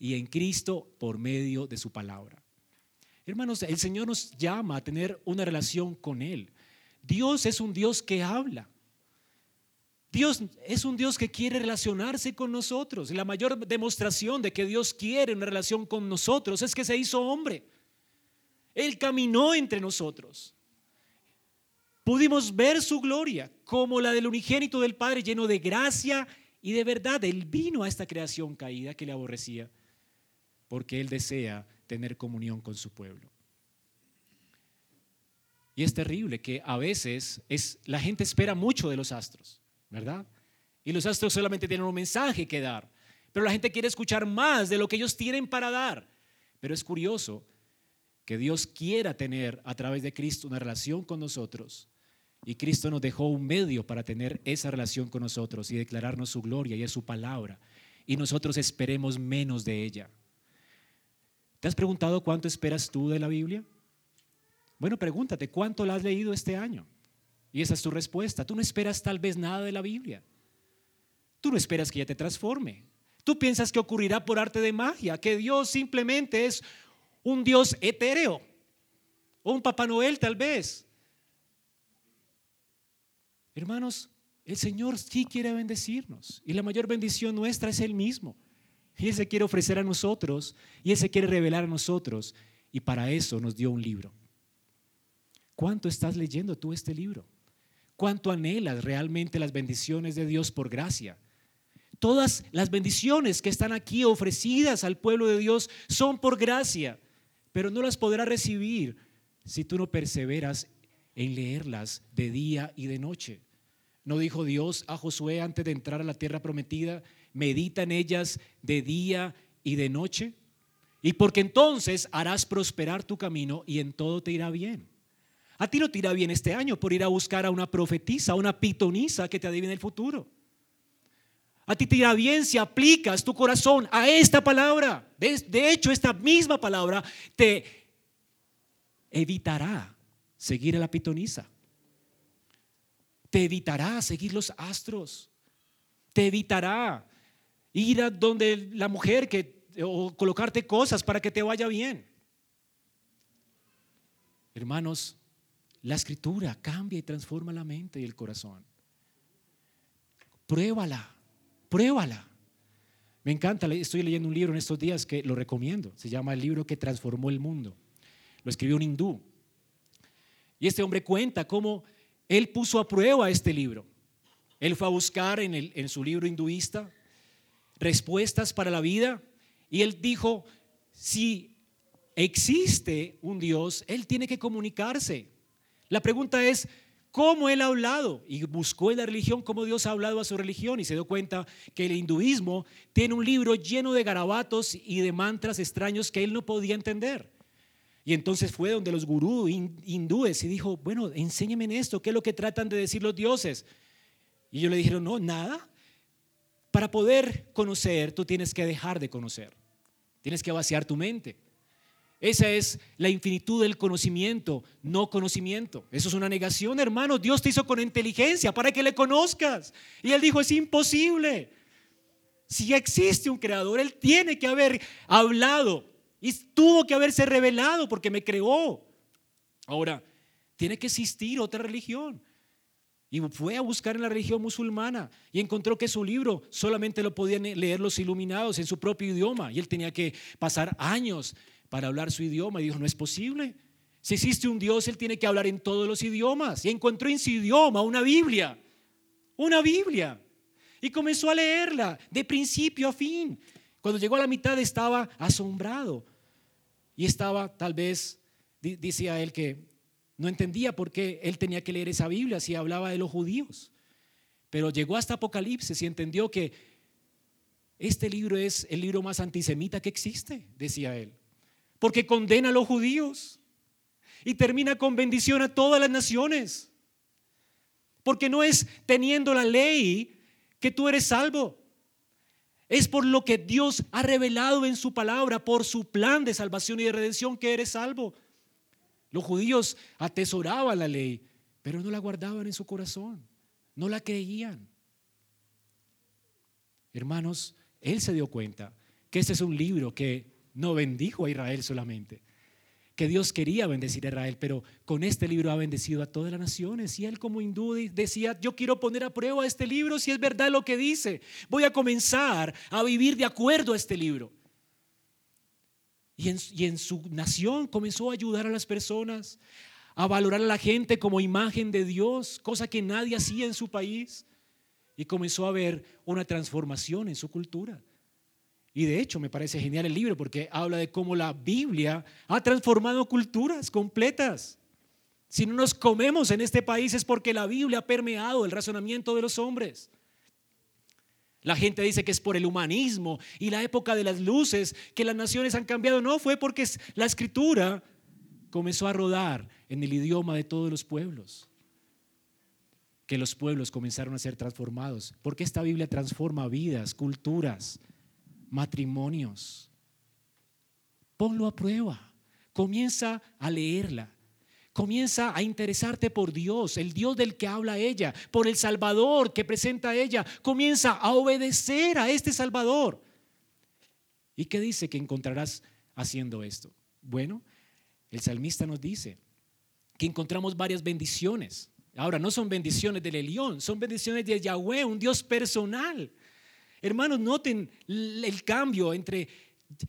y en Cristo por medio de su palabra. Hermanos, el Señor nos llama a tener una relación con Él. Dios es un Dios que habla. Dios es un Dios que quiere relacionarse con nosotros. La mayor demostración de que Dios quiere una relación con nosotros es que se hizo hombre. Él caminó entre nosotros. Pudimos ver su gloria como la del unigénito del Padre lleno de gracia y de verdad. Él vino a esta creación caída que le aborrecía porque Él desea tener comunión con su pueblo. Y es terrible que a veces es, la gente espera mucho de los astros, ¿verdad? Y los astros solamente tienen un mensaje que dar, pero la gente quiere escuchar más de lo que ellos tienen para dar. Pero es curioso que Dios quiera tener a través de Cristo una relación con nosotros. Y Cristo nos dejó un medio para tener esa relación con nosotros y declararnos su gloria y su palabra. Y nosotros esperemos menos de ella. ¿Te has preguntado cuánto esperas tú de la Biblia? Bueno, pregúntate, ¿cuánto la has leído este año? Y esa es tu respuesta. Tú no esperas tal vez nada de la Biblia. Tú no esperas que ella te transforme. Tú piensas que ocurrirá por arte de magia, que Dios simplemente es un Dios etéreo, o un Papá Noel tal vez. Hermanos, el Señor sí quiere bendecirnos y la mayor bendición nuestra es Él mismo. Y Él se quiere ofrecer a nosotros y Él se quiere revelar a nosotros y para eso nos dio un libro. ¿Cuánto estás leyendo tú este libro? ¿Cuánto anhelas realmente las bendiciones de Dios por gracia? Todas las bendiciones que están aquí ofrecidas al pueblo de Dios son por gracia pero no las podrás recibir si tú no perseveras en leerlas de día y de noche. ¿No dijo Dios a Josué antes de entrar a la tierra prometida, medita en ellas de día y de noche? Y porque entonces harás prosperar tu camino y en todo te irá bien. A ti no te irá bien este año por ir a buscar a una profetisa, a una pitonisa que te adivine el futuro. A ti te irá bien si aplicas tu corazón a esta palabra. De hecho, esta misma palabra te evitará seguir a la pitonisa. Te evitará seguir los astros. Te evitará ir a donde la mujer que o colocarte cosas para que te vaya bien. Hermanos, la escritura cambia y transforma la mente y el corazón. Pruébala. Pruébala. Me encanta, estoy leyendo un libro en estos días que lo recomiendo. Se llama El libro que transformó el mundo. Lo escribió un hindú. Y este hombre cuenta cómo él puso a prueba este libro. Él fue a buscar en, en su libro hinduista respuestas para la vida y él dijo, si existe un Dios, él tiene que comunicarse. La pregunta es, cómo él ha hablado y buscó en la religión cómo Dios ha hablado a su religión y se dio cuenta que el hinduismo tiene un libro lleno de garabatos y de mantras extraños que él no podía entender. Y entonces fue donde los gurús hindúes y dijo, bueno, enséñeme en esto, ¿qué es lo que tratan de decir los dioses? Y ellos le dijeron, no, nada. Para poder conocer, tú tienes que dejar de conocer. Tienes que vaciar tu mente. Esa es la infinitud del conocimiento, no conocimiento. Eso es una negación, hermano. Dios te hizo con inteligencia para que le conozcas. Y él dijo, es imposible. Si existe un creador, él tiene que haber hablado y tuvo que haberse revelado porque me creó. Ahora, tiene que existir otra religión. Y fue a buscar en la religión musulmana y encontró que su libro solamente lo podían leer los iluminados en su propio idioma. Y él tenía que pasar años para hablar su idioma y dijo, no es posible. Si existe un Dios, Él tiene que hablar en todos los idiomas. Y encontró en su idioma una Biblia, una Biblia. Y comenzó a leerla de principio a fin. Cuando llegó a la mitad estaba asombrado. y estaba tal vez, decía él que no entendía por qué él tenía que leer esa Biblia si hablaba de los judíos. Pero llegó hasta Apocalipsis y entendió que este libro es el libro más antisemita que existe, decía él, porque condena a los judíos y termina con bendición a todas las naciones. Porque no es teniendo la ley que tú eres salvo. Es por lo que Dios ha revelado en su palabra, por su plan de salvación y de redención que eres salvo. Los judíos atesoraban la ley, pero no la guardaban en su corazón, no la creían. Hermanos, él se dio cuenta que este es un libro que no bendijo a Israel solamente, que Dios quería bendecir a Israel, pero con este libro ha bendecido a todas las naciones. Y él como hindú decía, yo quiero poner a prueba este libro si es verdad lo que dice. Voy a comenzar a vivir de acuerdo a este libro. Y en, y en su nación comenzó a ayudar a las personas, a valorar a la gente como imagen de Dios, cosa que nadie hacía en su país. Y comenzó a ver una transformación en su cultura. Y de hecho me parece genial el libro porque habla de cómo la Biblia ha transformado culturas completas. Si no nos comemos en este país es porque la Biblia ha permeado el razonamiento de los hombres. La gente dice que es por el humanismo y la época de las luces que las naciones han cambiado. No, fue porque la escritura comenzó a rodar en el idioma de todos los pueblos. Que los pueblos comenzaron a ser transformados. Porque esta Biblia transforma vidas, culturas, matrimonios. Ponlo a prueba. Comienza a leerla. Comienza a interesarte por Dios, el Dios del que habla ella, por el Salvador que presenta ella. Comienza a obedecer a este Salvador. ¿Y qué dice que encontrarás haciendo esto? Bueno, el salmista nos dice que encontramos varias bendiciones. Ahora, no son bendiciones del Elión, son bendiciones de Yahweh, un Dios personal. Hermanos, noten el cambio entre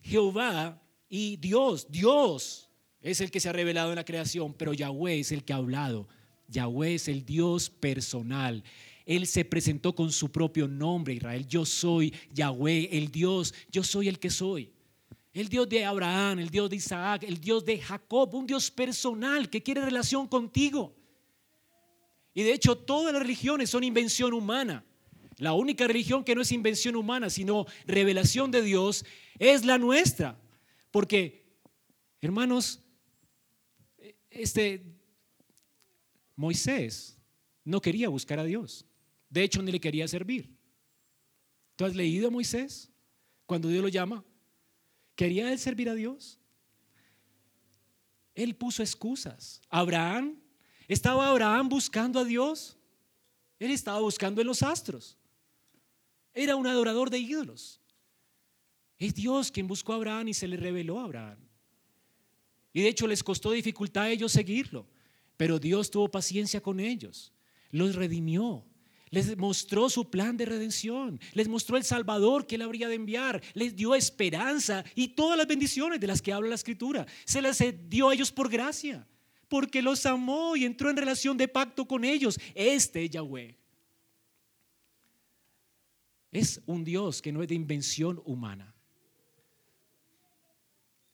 Jehová y Dios. Dios es el que se ha revelado en la creación, pero Yahweh es el que ha hablado. Yahweh es el Dios personal. Él se presentó con su propio nombre, Israel. Yo soy Yahweh, el Dios. Yo soy el que soy. El Dios de Abraham, el Dios de Isaac, el Dios de Jacob, un Dios personal que quiere relación contigo. Y de hecho todas las religiones son invención humana. La única religión que no es invención humana, sino revelación de Dios, es la nuestra. Porque, hermanos, este Moisés no quería buscar a Dios. De hecho, ni le quería servir. ¿Tú has leído a Moisés cuando Dios lo llama? ¿Quería él servir a Dios? Él puso excusas. Abraham, ¿estaba Abraham buscando a Dios? Él estaba buscando en los astros. Era un adorador de ídolos. Es Dios quien buscó a Abraham y se le reveló a Abraham. Y de hecho les costó dificultad a ellos seguirlo, pero Dios tuvo paciencia con ellos, los redimió, les mostró su plan de redención, les mostró el Salvador que él habría de enviar, les dio esperanza y todas las bendiciones de las que habla la Escritura. Se las dio a ellos por gracia, porque los amó y entró en relación de pacto con ellos. Este es Yahweh. Es un Dios que no es de invención humana.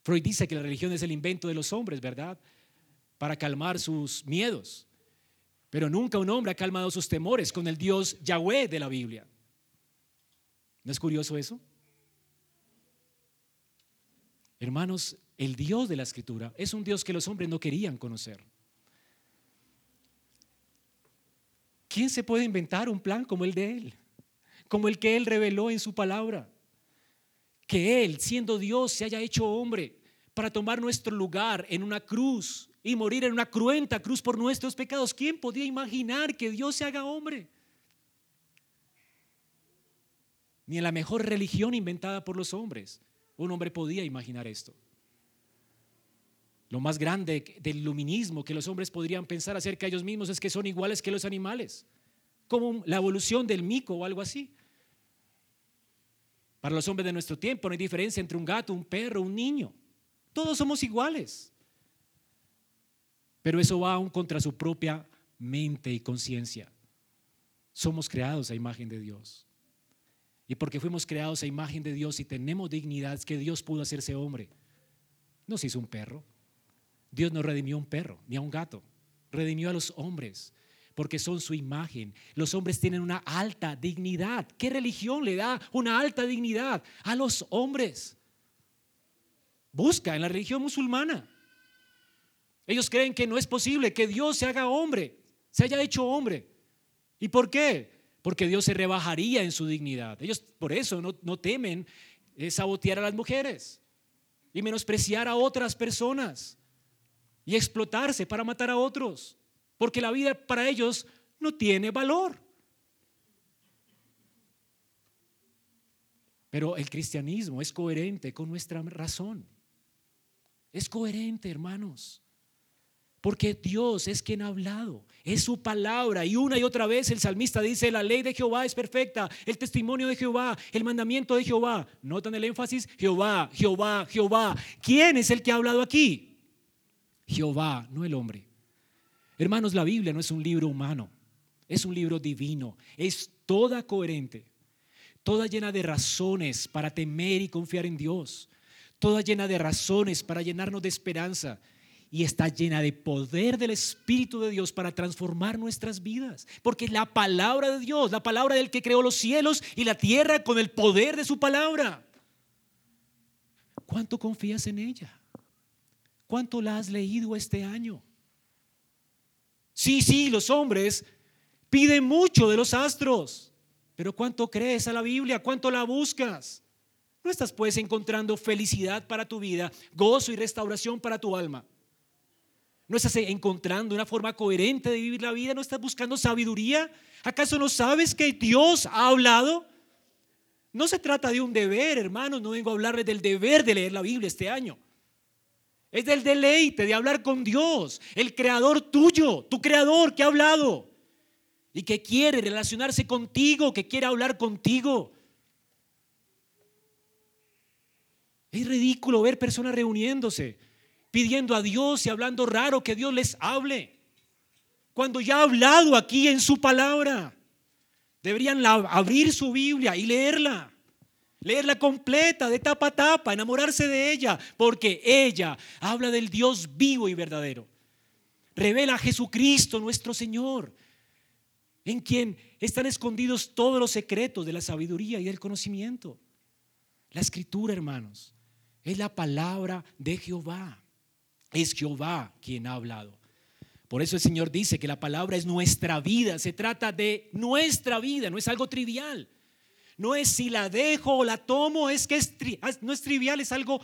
Freud dice que la religión es el invento de los hombres, ¿verdad? Para calmar sus miedos. Pero nunca un hombre ha calmado sus temores con el Dios Yahweh de la Biblia. ¿No es curioso eso? Hermanos, el Dios de la Escritura es un Dios que los hombres no querían conocer. ¿Quién se puede inventar un plan como el de Él? Como el que Él reveló en su palabra. Que Él, siendo Dios, se haya hecho hombre para tomar nuestro lugar en una cruz y morir en una cruenta cruz por nuestros pecados. ¿Quién podía imaginar que Dios se haga hombre? Ni en la mejor religión inventada por los hombres un hombre podía imaginar esto. Lo más grande del iluminismo que los hombres podrían pensar acerca de ellos mismos es que son iguales que los animales, como la evolución del mico o algo así. Para los hombres de nuestro tiempo no hay diferencia entre un gato, un perro, un niño. Todos somos iguales. Pero eso va aún contra su propia mente y conciencia. Somos creados a imagen de Dios. Y porque fuimos creados a imagen de Dios y tenemos dignidad, que Dios pudo hacerse hombre. No se hizo un perro. Dios no redimió a un perro ni a un gato. Redimió a los hombres porque son su imagen. Los hombres tienen una alta dignidad. ¿Qué religión le da una alta dignidad a los hombres? Busca en la religión musulmana. Ellos creen que no es posible que Dios se haga hombre, se haya hecho hombre. ¿Y por qué? Porque Dios se rebajaría en su dignidad. Ellos por eso no, temen eh, sabotear a las mujeres y menospreciar a otras personas y explotarse para matar a otros, porque la vida para ellos no tiene valor. Pero el cristianismo es coherente con nuestra razón. Es coherente, hermanos. Porque Dios es quien ha hablado, es su palabra. Y una y otra vez el salmista dice, la ley de Jehová es perfecta, el testimonio de Jehová, el mandamiento de Jehová. ¿Notan el énfasis? Jehová, Jehová, Jehová. ¿Quién es el que ha hablado aquí? Jehová, no el hombre. Hermanos, la Biblia no es un libro humano, es un libro divino, es toda coherente, toda llena de razones para temer y confiar en Dios, toda llena de razones para llenarnos de esperanza y está llena de poder del Espíritu de Dios para transformar nuestras vidas. Porque la palabra de Dios, la palabra del que creó los cielos y la tierra con el poder de su palabra. ¿Cuánto confías en ella? ¿Cuánto la has leído este año? Sí, sí, los hombres piden mucho de los astros, pero ¿cuánto crees a la Biblia? ¿Cuánto la buscas? No estás pues encontrando felicidad para tu vida, gozo y restauración para tu alma. ¿No estás encontrando una forma coherente de vivir la vida? ¿No estás buscando sabiduría? ¿Acaso no sabes que Dios ha hablado? No se trata de un deber, hermanos. No vengo a hablarles del deber de leer la Biblia este año. Es del deleite de hablar con Dios, el creador tuyo, tu creador que ha hablado y que quiere relacionarse contigo, que quiere hablar contigo. Es ridículo ver personas reuniéndose pidiendo a Dios y hablando raro que Dios les hable. Cuando ya ha hablado aquí en su palabra, deberían abrir su Biblia y leerla. Leerla completa, de tapa a tapa, enamorarse de ella, porque ella habla del Dios vivo y verdadero. Revela a Jesucristo nuestro Señor, en quien están escondidos todos los secretos de la sabiduría y del conocimiento. La escritura, hermanos, es la palabra de Jehová. Es Jehová quien ha hablado. Por eso el Señor dice que la palabra es nuestra vida. Se trata de nuestra vida, no es algo trivial. No es si la dejo o la tomo, es que no es trivial, es algo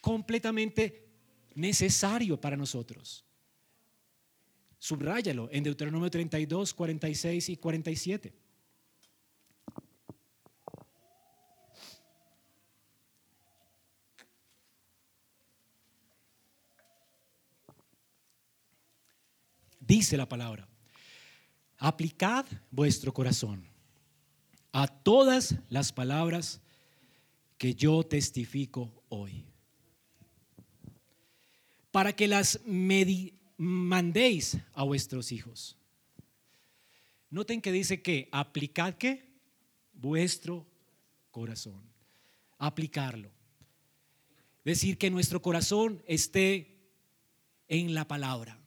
completamente necesario para nosotros. Subráyalo en Deuteronomio 32, 46 y 47. Dice la palabra, aplicad vuestro corazón a todas las palabras que yo testifico hoy, para que las mandéis a vuestros hijos. Noten que dice que aplicad que vuestro corazón, aplicarlo. Decir que nuestro corazón esté en la palabra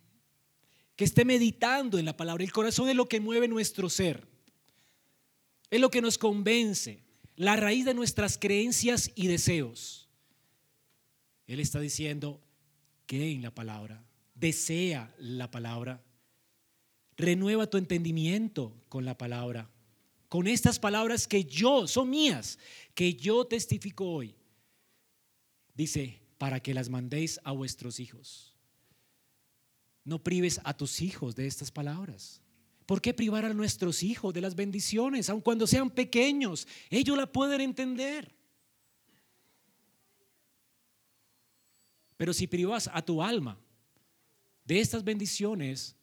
que esté meditando en la palabra. El corazón es lo que mueve nuestro ser, es lo que nos convence, la raíz de nuestras creencias y deseos. Él está diciendo que en la palabra, desea la palabra, renueva tu entendimiento con la palabra, con estas palabras que yo, son mías, que yo testifico hoy. Dice, para que las mandéis a vuestros hijos. No prives a tus hijos de estas palabras. ¿Por qué privar a nuestros hijos de las bendiciones, aun cuando sean pequeños? Ellos la pueden entender. Pero si privas a tu alma de estas bendiciones,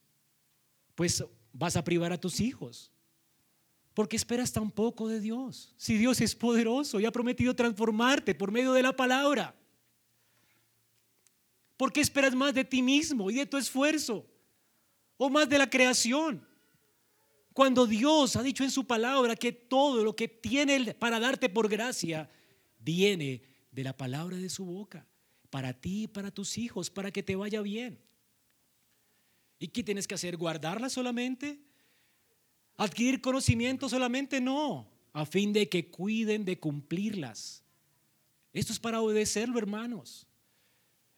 pues vas a privar a tus hijos. Porque esperas tan poco de Dios. Si Dios es poderoso y ha prometido transformarte por medio de la palabra. ¿Por qué esperas más de ti mismo y de tu esfuerzo? ¿O más de la creación? Cuando Dios ha dicho en su palabra que todo lo que tiene para darte por gracia viene de la palabra de su boca. para ti y para tus hijos, para que te vaya bien. ¿Y qué tienes que hacer? ¿Guardarlas solamente? ¿Adquirir conocimiento solamente? No, a fin de que cuiden de cumplirlas. Esto es para obedecerlo, hermanos.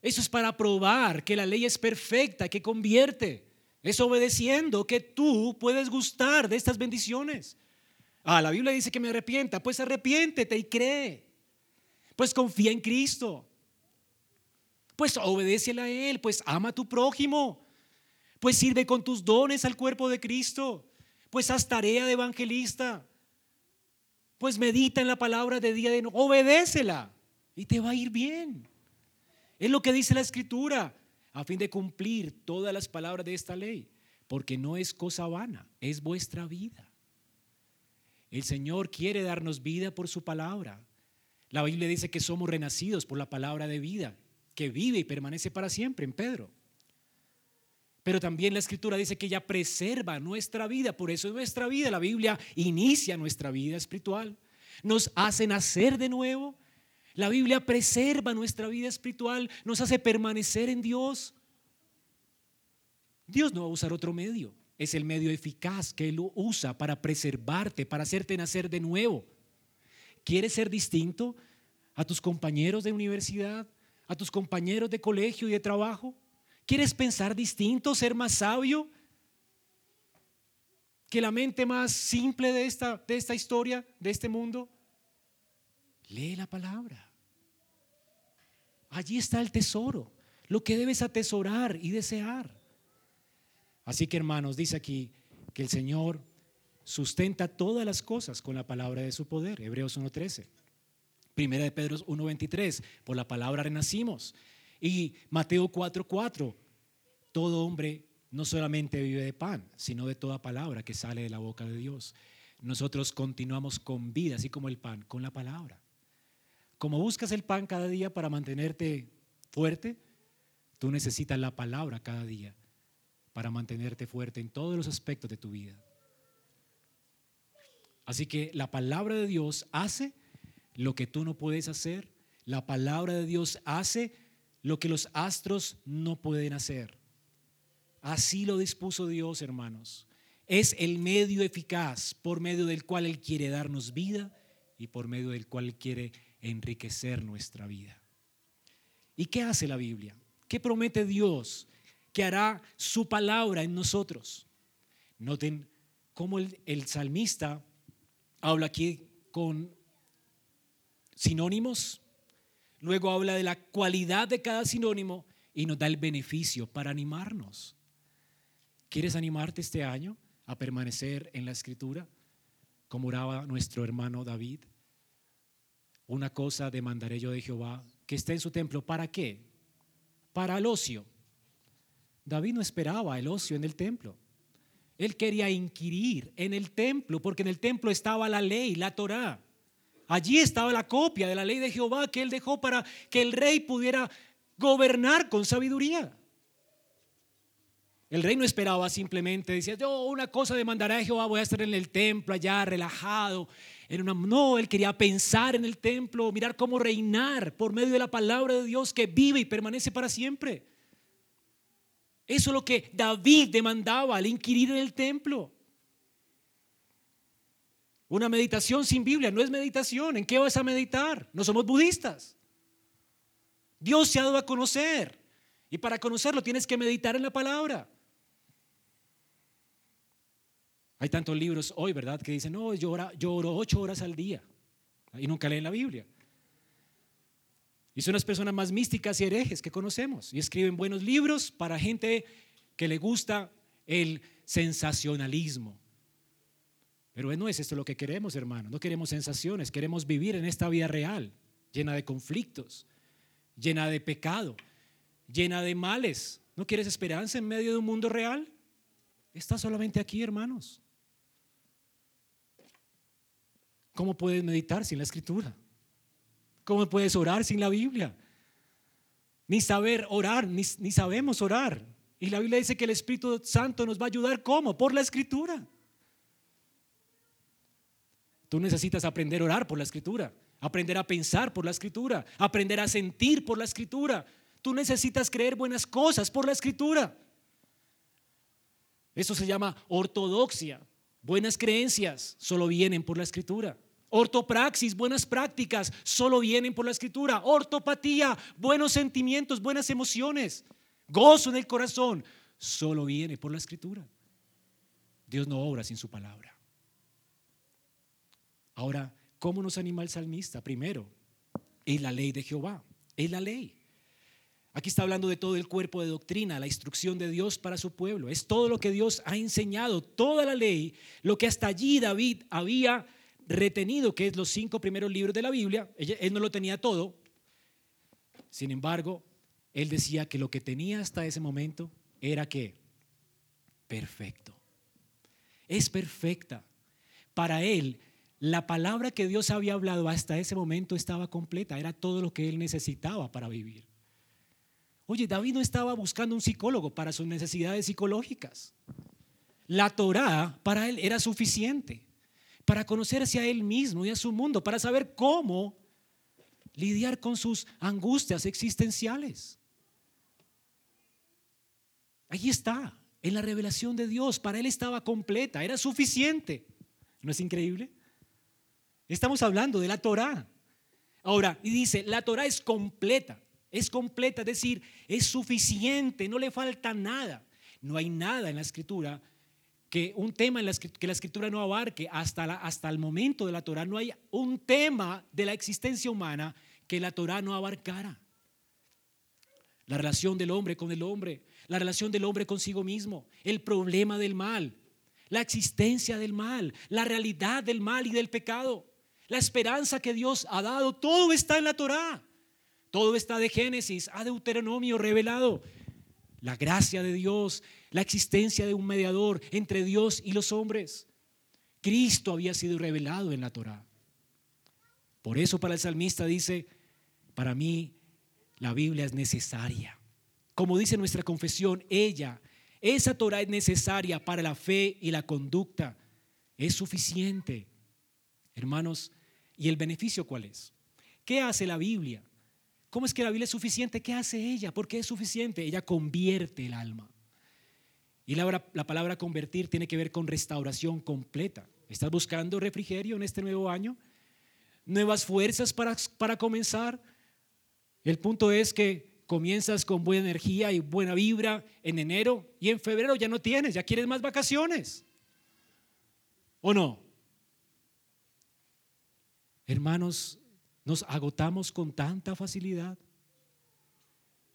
Eso es para probar que la ley es perfecta, que convierte. Es obedeciendo que tú puedes gustar de estas bendiciones. Ah, la Biblia dice que me arrepienta. Pues arrepiéntete y cree. Pues confía en Cristo. Pues obedécele a Él. Pues ama a tu prójimo. Pues sirve con tus dones al cuerpo de Cristo. Pues haz tarea de evangelista. Pues medita en la palabra de día de noche. Obedécela y te va a ir bien. Es lo que dice la escritura, a fin de cumplir todas las palabras de esta ley, porque no es cosa vana, es vuestra vida. El Señor quiere darnos vida por su palabra. La Biblia dice que somos renacidos por la palabra de vida, que vive y permanece para siempre en Pedro. Pero también la escritura dice que ella preserva nuestra vida, por eso es nuestra vida. La Biblia inicia nuestra vida espiritual, nos hace nacer de nuevo. La Biblia preserva nuestra vida espiritual, nos hace permanecer en Dios. Dios no va a usar otro medio, es el medio eficaz que Él usa para preservarte, para hacerte nacer de nuevo. ¿Quieres ser distinto a tus compañeros de universidad, a tus compañeros de colegio y de trabajo? ¿Quieres pensar distinto, ser más sabio? Que la mente más simple de esta, de esta historia, de este mundo. Lee la palabra. Allí está el tesoro, lo que debes atesorar y desear. Así que hermanos, dice aquí que el Señor sustenta todas las cosas con la palabra de su poder. Hebreos 1.13. Primera de Pedro 1.23. Por la palabra renacimos. Y Mateo 4:4, todo hombre no solamente vive de pan, sino de toda palabra que sale de la boca de Dios. Nosotros continuamos con vida, así como el pan, con la palabra. Como buscas el pan cada día para mantenerte fuerte, tú necesitas la palabra cada día para mantenerte fuerte en todos los aspectos de tu vida. Así que la palabra de Dios hace lo que tú no puedes hacer. La palabra de Dios hace lo que los astros no pueden hacer. Así lo dispuso Dios, hermanos. Es el medio eficaz por medio del cual Él quiere darnos vida y por medio del cual Él quiere enriquecer nuestra vida. ¿Y qué hace la Biblia? ¿Qué promete Dios que hará su palabra en nosotros? Noten cómo el, el salmista habla aquí con sinónimos Luego habla de la cualidad de cada sinónimo y nos da el beneficio para animarnos. ¿Quieres animarte este año a permanecer en la escritura? Como oraba nuestro hermano David. Una cosa demandaré yo de Jehová, que esté en su templo. ¿Para qué? Para el ocio. David no esperaba el ocio en el templo. Él quería inquirir en el templo, porque en el templo estaba la ley, la Torá. Allí estaba la copia de la ley de Jehová que él dejó para que el rey pudiera gobernar con sabiduría. El rey no esperaba simplemente, decía, yo una cosa demandaré a Jehová, voy a estar en el templo allá relajado. No, él quería pensar en el templo, mirar cómo reinar por medio de la palabra de Dios que vive y permanece para siempre. Eso es lo que David demandaba al inquirir en el templo. Una meditación sin Biblia no es meditación. ¿En qué vas a meditar? No somos budistas. Dios se ha dado a conocer. Y para conocerlo tienes que meditar en la palabra. Hay tantos libros hoy, ¿verdad? Que dicen, no, yo oro, ocho horas al día. Y nunca leen la Biblia. Y son las personas más místicas y herejes que conocemos. Y escriben buenos libros para gente que le gusta el sensacionalismo. Pero no es esto lo que queremos, hermano. No queremos sensaciones, queremos vivir en esta vida real, llena de conflictos, llena de pecado, llena de males. ¿No quieres esperanza en medio de un mundo real? Está solamente aquí, hermanos. ¿Cómo puedes meditar sin la escritura? ¿Cómo puedes orar sin la Biblia? Ni saber orar, ni, ni sabemos orar. Y la Biblia dice que el Espíritu Santo nos va a ayudar. ¿Cómo? Por la escritura. Tú necesitas aprender a orar por la escritura. aprender a pensar por la escritura, aprender a sentir por la escritura. Tú necesitas creer buenas cosas por la escritura. Eso se llama ortodoxia. Buenas creencias solo vienen por la escritura. Ortopraxis, buenas prácticas, solo vienen por la escritura. Ortopatía, buenos sentimientos, buenas emociones, gozo en el corazón, solo viene por la escritura. Dios no obra sin su palabra. Ahora, ¿cómo nos anima el salmista? Primero, es la ley de Jehová, es la ley. Aquí está hablando de todo el cuerpo de doctrina, la instrucción de Dios para su pueblo. Es todo lo que Dios ha enseñado, toda la ley, lo que hasta allí David había retenido, que es los cinco primeros libros de la Biblia. Él no lo tenía todo. Sin embargo, él decía que lo que tenía hasta ese momento era que perfecto. Es perfecta. Para él, la palabra que Dios había hablado hasta ese momento estaba completa, era todo lo que él necesitaba para vivir. Oye, David no estaba buscando un psicólogo para sus necesidades psicológicas. La Torá para él era suficiente para conocerse a él mismo y a su mundo, para saber cómo lidiar con sus angustias existenciales. Allí está, en la revelación de Dios. Para él estaba completa, era suficiente. ¿No es increíble? Estamos hablando de la Torah. Ahora, y dice, la Torah es completa, es completa, es decir, es suficiente, no le falta nada. No hay nada en la escritura que un tema en la, que la escritura no abarque hasta, hasta el momento de la Torah. No hay un tema de la existencia humana que la Torah no abarcara. La relación del hombre con el hombre, la relación del hombre consigo mismo, el problema del mal, la existencia del mal, la realidad del mal y del pecado, la esperanza que Dios ha dado, todo está en la Torah. Todo está de Génesis a Deuteronomio revelado. La gracia de Dios, la existencia de un mediador entre Dios y los hombres. Cristo había sido revelado en la Torah. Por eso para el salmista dice, para mí la Biblia es necesaria. Como dice nuestra confesión, ella, esa Torah es necesaria para la fe y la conducta. Es suficiente. Hermanos, ¿y el beneficio cuál es? ¿Qué hace la Biblia? ¿Cómo es que la Biblia es suficiente? ¿Qué hace ella? ¿Por qué es suficiente? Ella convierte el alma. Y la, la, palabra convertir tiene que ver con restauración completa. ¿Estás buscando refrigerio en este nuevo año? ¿Nuevas fuerzas para, para comenzar? El punto es que comienzas con buena energía y buena vibra en enero y en febrero ya no tienes, ya quieres más vacaciones. ¿O no? Hermanos, nos agotamos con tanta facilidad,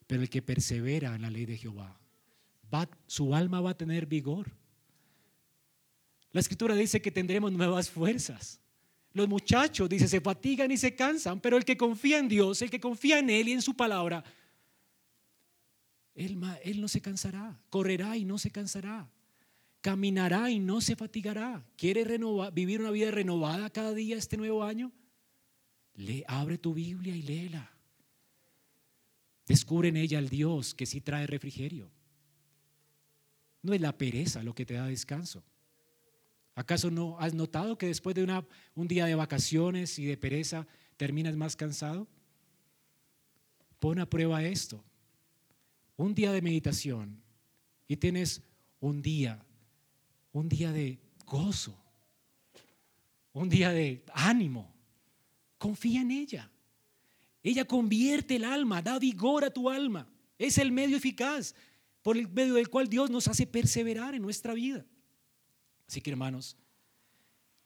pero el que persevera en la ley de Jehová su alma va a tener vigor. La escritura dice que tendremos nuevas fuerzas. Los muchachos, dice, se fatigan y se cansan, pero el que confía en Dios, el que confía en Él y en su palabra, Él, él no se cansará, correrá y no se cansará, caminará y no se fatigará. ¿Quiere vivir una vida renovada cada día este nuevo año? Le abre tu Biblia y léela. Descubre en ella al Dios que sí trae refrigerio. No es la pereza lo que te da descanso. ¿Acaso no has notado que después de un día de vacaciones y de pereza terminas más cansado? Pon a prueba esto. Un día de meditación y tienes un día, un día de gozo, un día de ánimo. Confía en ella. Ella convierte el alma, da vigor a tu alma. Es el medio eficaz por el medio del cual Dios nos hace perseverar en nuestra vida. Así que hermanos,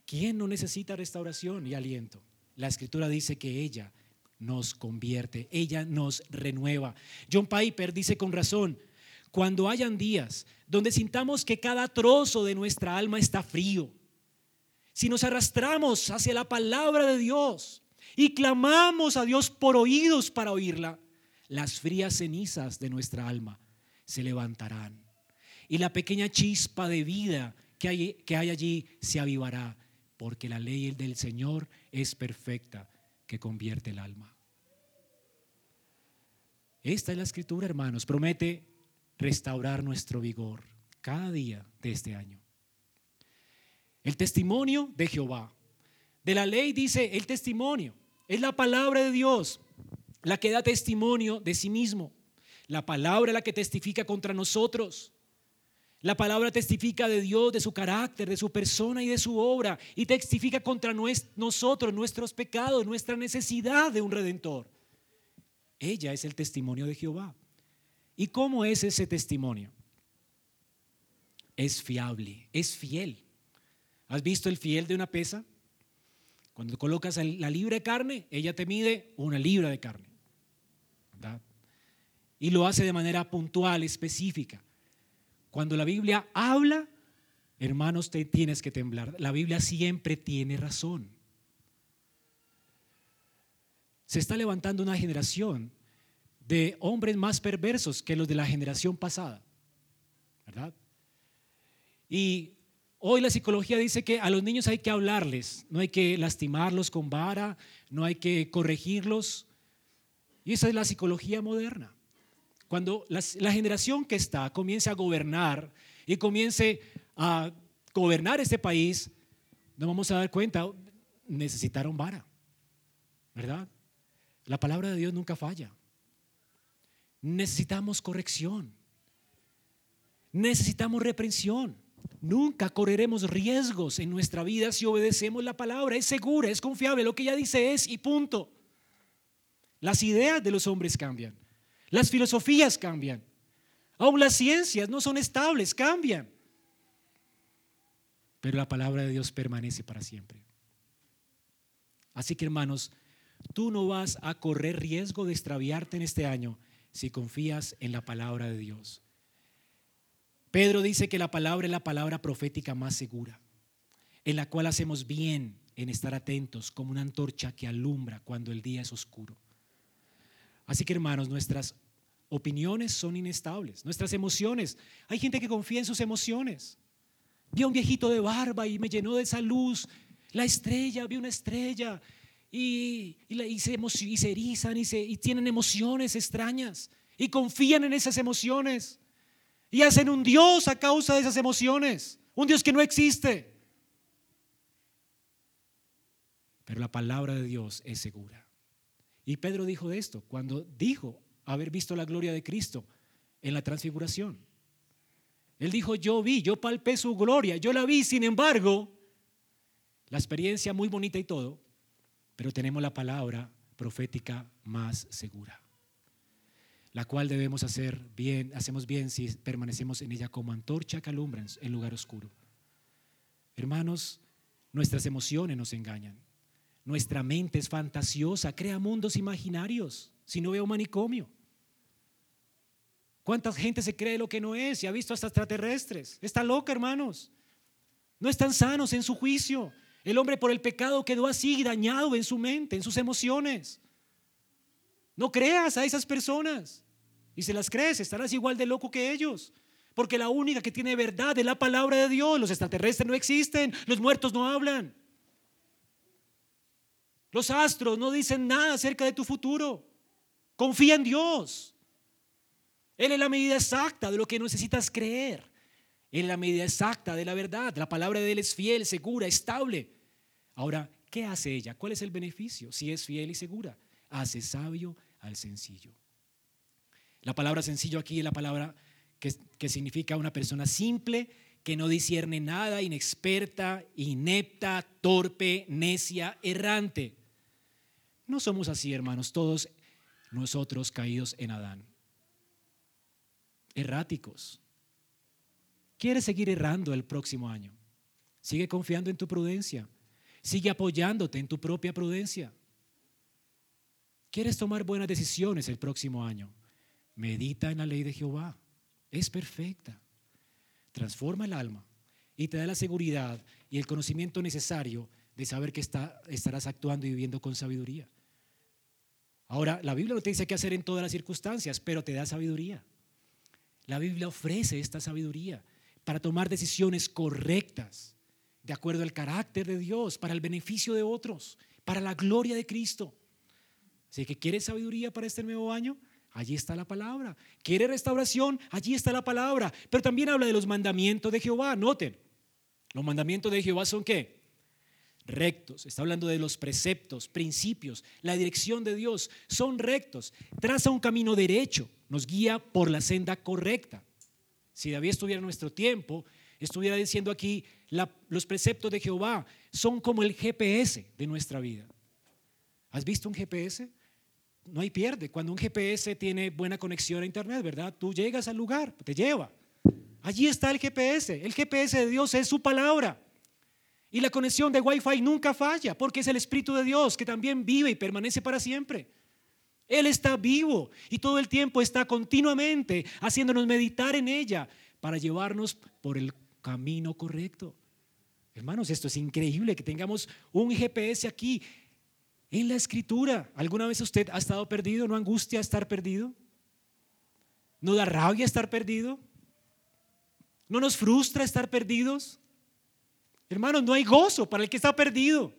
¿quién no necesita restauración y aliento? La escritura dice que ella nos convierte, ella nos renueva. John Piper dice con razón, cuando hayan días donde sintamos que cada trozo de nuestra alma está frío, si nos arrastramos hacia la palabra de Dios y clamamos a Dios por oídos para oírla, las frías cenizas de nuestra alma se levantarán. Y la pequeña chispa de vida que hay, que hay allí se avivará, porque la ley del Señor es perfecta, que convierte el alma. Esta es la escritura, hermanos. Promete restaurar nuestro vigor cada día de este año. El testimonio de Jehová. De la ley dice el testimonio. Es la palabra de Dios la que da testimonio de sí mismo. La palabra la que testifica contra nosotros. La palabra testifica de Dios, de su carácter, de su persona y de su obra. Y testifica contra nosotros, nuestros pecados, nuestra necesidad de un redentor. Ella es el testimonio de Jehová. ¿Y cómo es ese testimonio? Es fiable, es fiel. ¿Has visto el fiel de una pesa? Cuando colocas la libra de carne, ella te mide una libra de carne. Y lo hace de manera puntual, específica. Cuando la Biblia habla, hermanos, te tienes que temblar. La Biblia siempre tiene razón. Se está levantando una generación de hombres más perversos que los de la generación pasada. ¿Verdad? Y hoy la psicología dice que a los niños hay que hablarles, no hay que lastimarlos con vara, no hay que corregirlos. Y esa es la psicología moderna. Cuando la, generación que está comience a gobernar y comience a gobernar este país, nos vamos a dar cuenta, necesitaron vara, ¿verdad? La palabra de Dios nunca falla. Necesitamos corrección. Necesitamos reprensión. Nunca correremos riesgos en nuestra vida si obedecemos la palabra. Es segura, es confiable. Lo que ella dice es y punto. Las ideas de los hombres cambian. Las filosofías cambian. Aún las ciencias no son estables, cambian. Pero la palabra de Dios permanece para siempre. Así que hermanos, tú no vas a correr riesgo de extraviarte en este año si confías en la palabra de Dios. Pedro dice que la palabra es la palabra profética más segura, en la cual hacemos bien en estar atentos como una antorcha que alumbra cuando el día es oscuro. Así que hermanos, nuestras opiniones son inestables, nuestras emociones. Hay gente que confía en sus emociones. Vi a un viejito de barba y me llenó de esa luz. La estrella, vi una estrella y, se, y se, erizan y, se, y tienen emociones extrañas y confían en esas emociones y hacen un Dios a causa de esas emociones, un Dios que no existe. Pero la palabra de Dios es segura. Y Pedro dijo de esto cuando dijo haber visto la gloria de Cristo en la transfiguración. Él dijo, yo vi, yo palpé su gloria, yo la vi, sin embargo, la experiencia muy bonita y todo, pero tenemos la palabra profética más segura, la cual debemos hacer bien, hacemos bien si permanecemos en ella como antorcha que alumbra en lugar oscuro. Hermanos, nuestras emociones nos engañan. Nuestra mente es fantasiosa, crea mundos imaginarios. Si no veo manicomio. ¿Cuánta gente se cree lo que no es y ha visto hasta extraterrestres? Está loca, hermanos. No están sanos en su juicio. El hombre por el pecado quedó así, dañado en su mente, en sus emociones. No creas a esas personas. Y si las crees, estarás igual de loco que ellos. Porque la única que tiene verdad es la palabra de Dios. Los extraterrestres no existen, los muertos no hablan. Los astros no dicen nada acerca de tu futuro. Confía en Dios. Él es la medida exacta de lo que necesitas creer. Él es la medida exacta de la verdad. La palabra de Él es fiel, segura, estable. Ahora, ¿qué hace ella? ¿Cuál es el beneficio? Si es fiel y segura, hace sabio al sencillo. La palabra sencillo aquí es la palabra que, que significa una persona simple, que no discierne nada, inexperta, inepta, torpe, necia, errante. No somos así, hermanos, todos nosotros caídos en Adán. Erráticos. ¿Quieres seguir errando el próximo año? Sigue confiando en tu prudencia. Sigue apoyándote en tu propia prudencia. ¿Quieres tomar buenas decisiones el próximo año? Medita en la ley de Jehová. Es perfecta transforma el alma y te da la seguridad y el conocimiento necesario de saber que estarás actuando y viviendo con sabiduría. Ahora, la Biblia no te dice qué hacer en todas las circunstancias, pero te da sabiduría. La Biblia ofrece esta sabiduría para tomar decisiones correctas, de acuerdo al carácter de Dios, para el beneficio de otros, para la gloria de Cristo. Así que, ¿quieres sabiduría para este nuevo año? Allí está la palabra. ¿Quiere restauración? Allí está la palabra. Pero también habla de los mandamientos de Jehová. Noten, los mandamientos de Jehová son qué? rectos. Está hablando de los preceptos, principios, la dirección de Dios. Son rectos. Traza un camino derecho. Nos guía por la senda correcta. Si David estuviera en nuestro tiempo, estuviera diciendo aquí, los preceptos de Jehová son como el GPS de nuestra vida. ¿Has visto un GPS? No hay pierde. Cuando un GPS tiene buena conexión a Internet, ¿verdad? Tú llegas al lugar, te lleva. Allí está el GPS. El GPS de Dios es su palabra. Y la conexión de Wi-Fi nunca falla porque es el Espíritu de Dios que también vive y permanece para siempre. Él está vivo y todo el tiempo está continuamente haciéndonos meditar en ella para llevarnos por el camino correcto. Hermanos, esto es increíble que tengamos un GPS aquí en la escritura. ¿Alguna vez usted ha estado perdido? ¿No angustia estar perdido? ¿No da rabia estar perdido? ¿No nos frustra estar perdidos? Hermanos, no hay gozo para el que está perdido.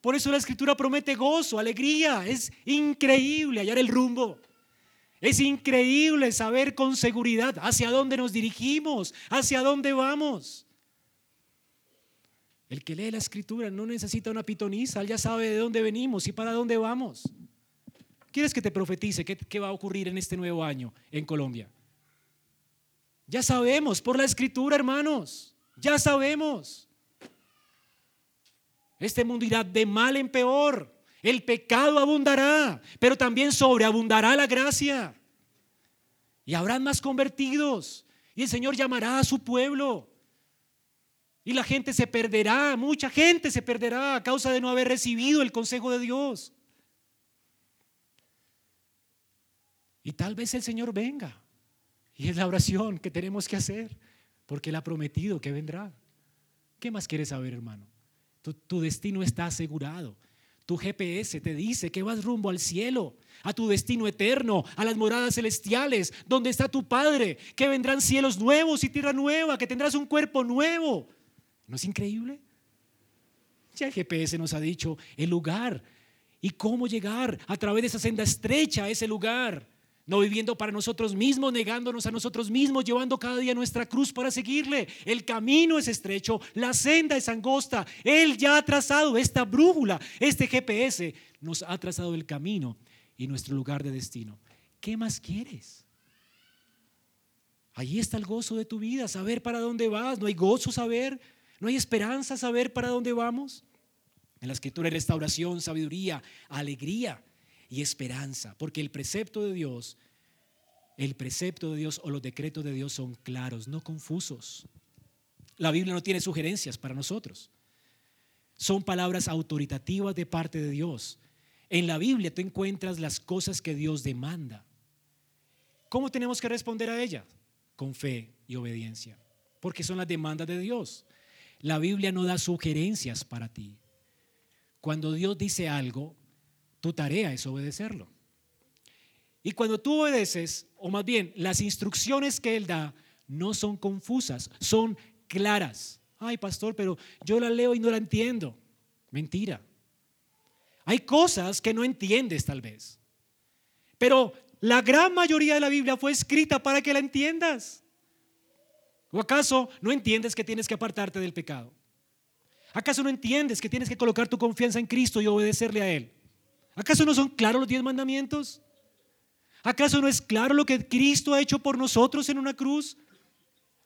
Por eso la escritura promete gozo, alegría. Es increíble hallar el rumbo. Es increíble saber con seguridad hacia dónde nos dirigimos, hacia dónde vamos. El que lee la escritura no necesita una pitoniza, él ya sabe de dónde venimos y para dónde vamos. ¿Quieres que te profetice qué, qué va a ocurrir en este nuevo año en Colombia? Ya sabemos por la escritura, hermanos. Ya sabemos. Este mundo irá de mal en peor. El pecado abundará, pero también sobreabundará la gracia. Y habrán más convertidos. Y el Señor llamará a su pueblo. Y la gente se perderá, mucha gente se perderá a causa de no haber recibido el consejo de Dios. Y tal vez el Señor venga. Y es la oración que tenemos que hacer, porque Él ha prometido que vendrá. ¿Qué más quieres saber, hermano? Tu, destino está asegurado. Tu GPS te dice que vas rumbo al cielo, a tu destino eterno, a las moradas celestiales, donde está tu Padre, que vendrán cielos nuevos y tierra nueva, que tendrás un cuerpo nuevo. ¿No es increíble? Ya el GPS nos ha dicho el lugar y cómo llegar a través de esa senda estrecha a ese lugar. No viviendo para nosotros mismos, negándonos a nosotros mismos, llevando cada día nuestra cruz para seguirle. El camino es estrecho, la senda es angosta. Él ya ha trazado esta brújula, este GPS, nos ha trazado el camino y nuestro lugar de destino. ¿Qué más quieres? Ahí está el gozo de tu vida, saber para dónde vas. No hay gozo saber, no hay esperanza saber para dónde vamos. En la escritura hay restauración, sabiduría, alegría y esperanza, porque el precepto de Dios, el precepto de Dios o los decretos de Dios son claros, no confusos. La Biblia no tiene sugerencias para nosotros. Son palabras autoritativas de parte de Dios. En la Biblia tú encuentras las cosas que Dios demanda. ¿Cómo tenemos que responder a ellas? Con fe y obediencia, porque son las demandas de Dios. La Biblia no da sugerencias para ti. Cuando Dios dice algo, tu tarea es obedecerlo. Y cuando tú obedeces, o más bien las instrucciones que Él da, no son confusas, son claras. Ay, pastor, pero yo la leo y no la entiendo. Mentira. Hay cosas que no entiendes tal vez. Pero la gran mayoría de la Biblia fue escrita para que la entiendas. ¿O acaso no entiendes que tienes que apartarte del pecado? ¿Acaso no entiendes que tienes que colocar tu confianza en Cristo y obedecerle a Él? ¿Acaso no son claros los diez mandamientos? ¿Acaso no es claro lo que Cristo ha hecho por nosotros en una cruz?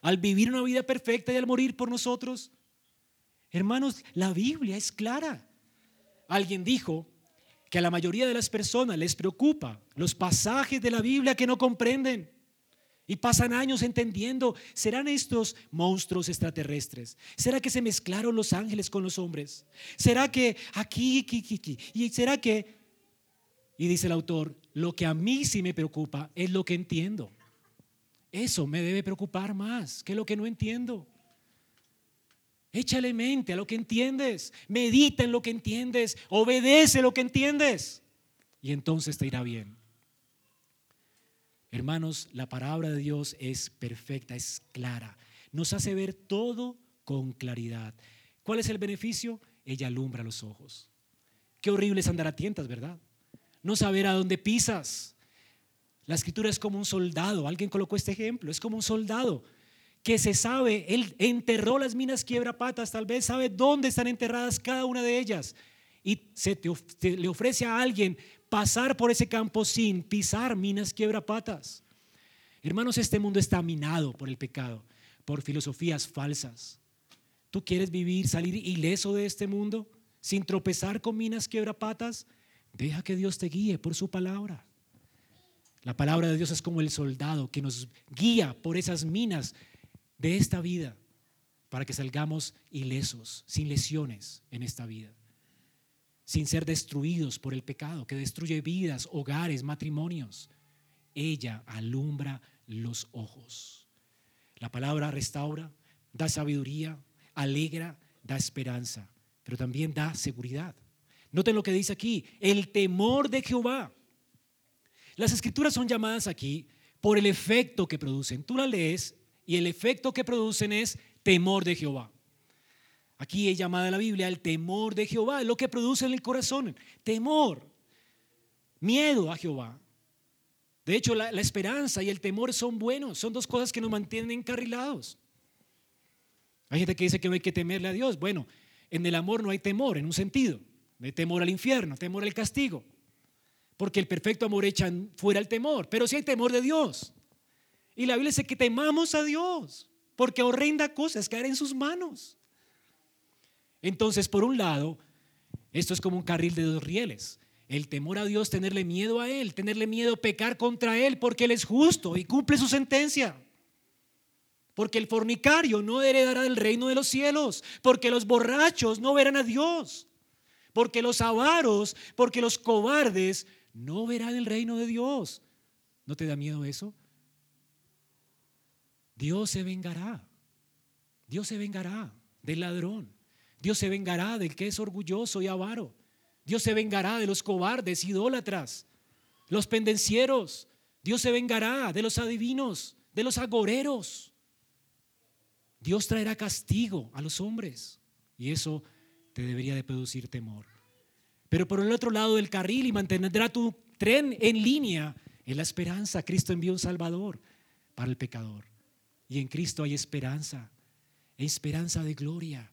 Al vivir una vida perfecta y al morir por nosotros. Hermanos, la Biblia es clara. Alguien dijo que a la mayoría de las personas les preocupa los pasajes de la Biblia que no comprenden. Y pasan años entendiendo, ¿serán estos monstruos extraterrestres? ¿Será que se mezclaron los ángeles con los hombres? ¿Será que aquí, aquí, aquí, y será que y dice el autor, lo que a mí sí me preocupa es lo que entiendo. Eso me debe preocupar más que lo que no entiendo. Échale mente a lo que entiendes, medita en lo que entiendes, obedece lo que entiendes y entonces te irá bien. Hermanos, la palabra de Dios es perfecta, es clara. Nos hace ver todo con claridad. ¿Cuál es el beneficio? Ella alumbra los ojos. Qué horrible es andar a tientas, ¿verdad? no saber a dónde pisas. La escritura es como un soldado, alguien colocó este ejemplo, es como un soldado que se sabe, Él enterró las minas quiebrapatas, tal vez sabe dónde están enterradas cada una de ellas. Y se te, le ofrece a alguien pasar por ese campo sin pisar minas quiebrapatas. Hermanos, este mundo está minado por el pecado, por filosofías falsas. ¿Tú quieres vivir, salir ileso de este mundo sin tropezar con minas quiebrapatas? Deja que Dios te guíe por su palabra. La palabra de Dios es como el soldado que nos guía por esas minas de esta vida para que salgamos ilesos, sin lesiones en esta vida, sin ser destruidos por el pecado que destruye vidas, hogares, matrimonios. Ella alumbra los ojos. La palabra restaura, da sabiduría, alegra, da esperanza, pero también da seguridad. Noten lo que dice aquí, el temor de Jehová. Las escrituras son llamadas aquí por el efecto que producen. Tú la lees y el efecto que producen es temor de Jehová. Aquí es llamada la Biblia el temor de Jehová, lo que produce en el corazón. Temor, miedo a Jehová. De hecho, la, esperanza y el temor son buenos, son dos cosas que nos mantienen encarrilados. Hay gente que dice que no hay que temerle a Dios. Bueno, en el amor no hay temor, en un sentido. No hay temor al infierno, temor al castigo. Porque el perfecto amor echa fuera el temor. Pero sí hay temor de Dios. Y la Biblia dice que temamos a Dios. Porque horrenda cosa es caer en sus manos. Entonces, por un lado, esto es como un carril de dos rieles. El temor a Dios, tenerle miedo a Él, tenerle miedo a pecar contra Él, porque Él es justo y cumple su sentencia. Porque el fornicario no heredará el reino de los cielos, porque los borrachos no verán a Dios porque los avaros, porque los cobardes no verán el reino de Dios. ¿No te da miedo eso? Dios se vengará. Dios se vengará del ladrón. Dios se vengará del que es orgulloso y avaro. Dios se vengará de los cobardes, idólatras, los pendencieros. Dios se vengará de los adivinos, de los agoreros. Dios traerá castigo a los hombres. Y eso te debería de producir temor. Pero por el otro lado del carril y mantendrá tu tren en línea en la esperanza. Cristo envió un Salvador para el pecador. Y en Cristo hay esperanza, esperanza de gloria.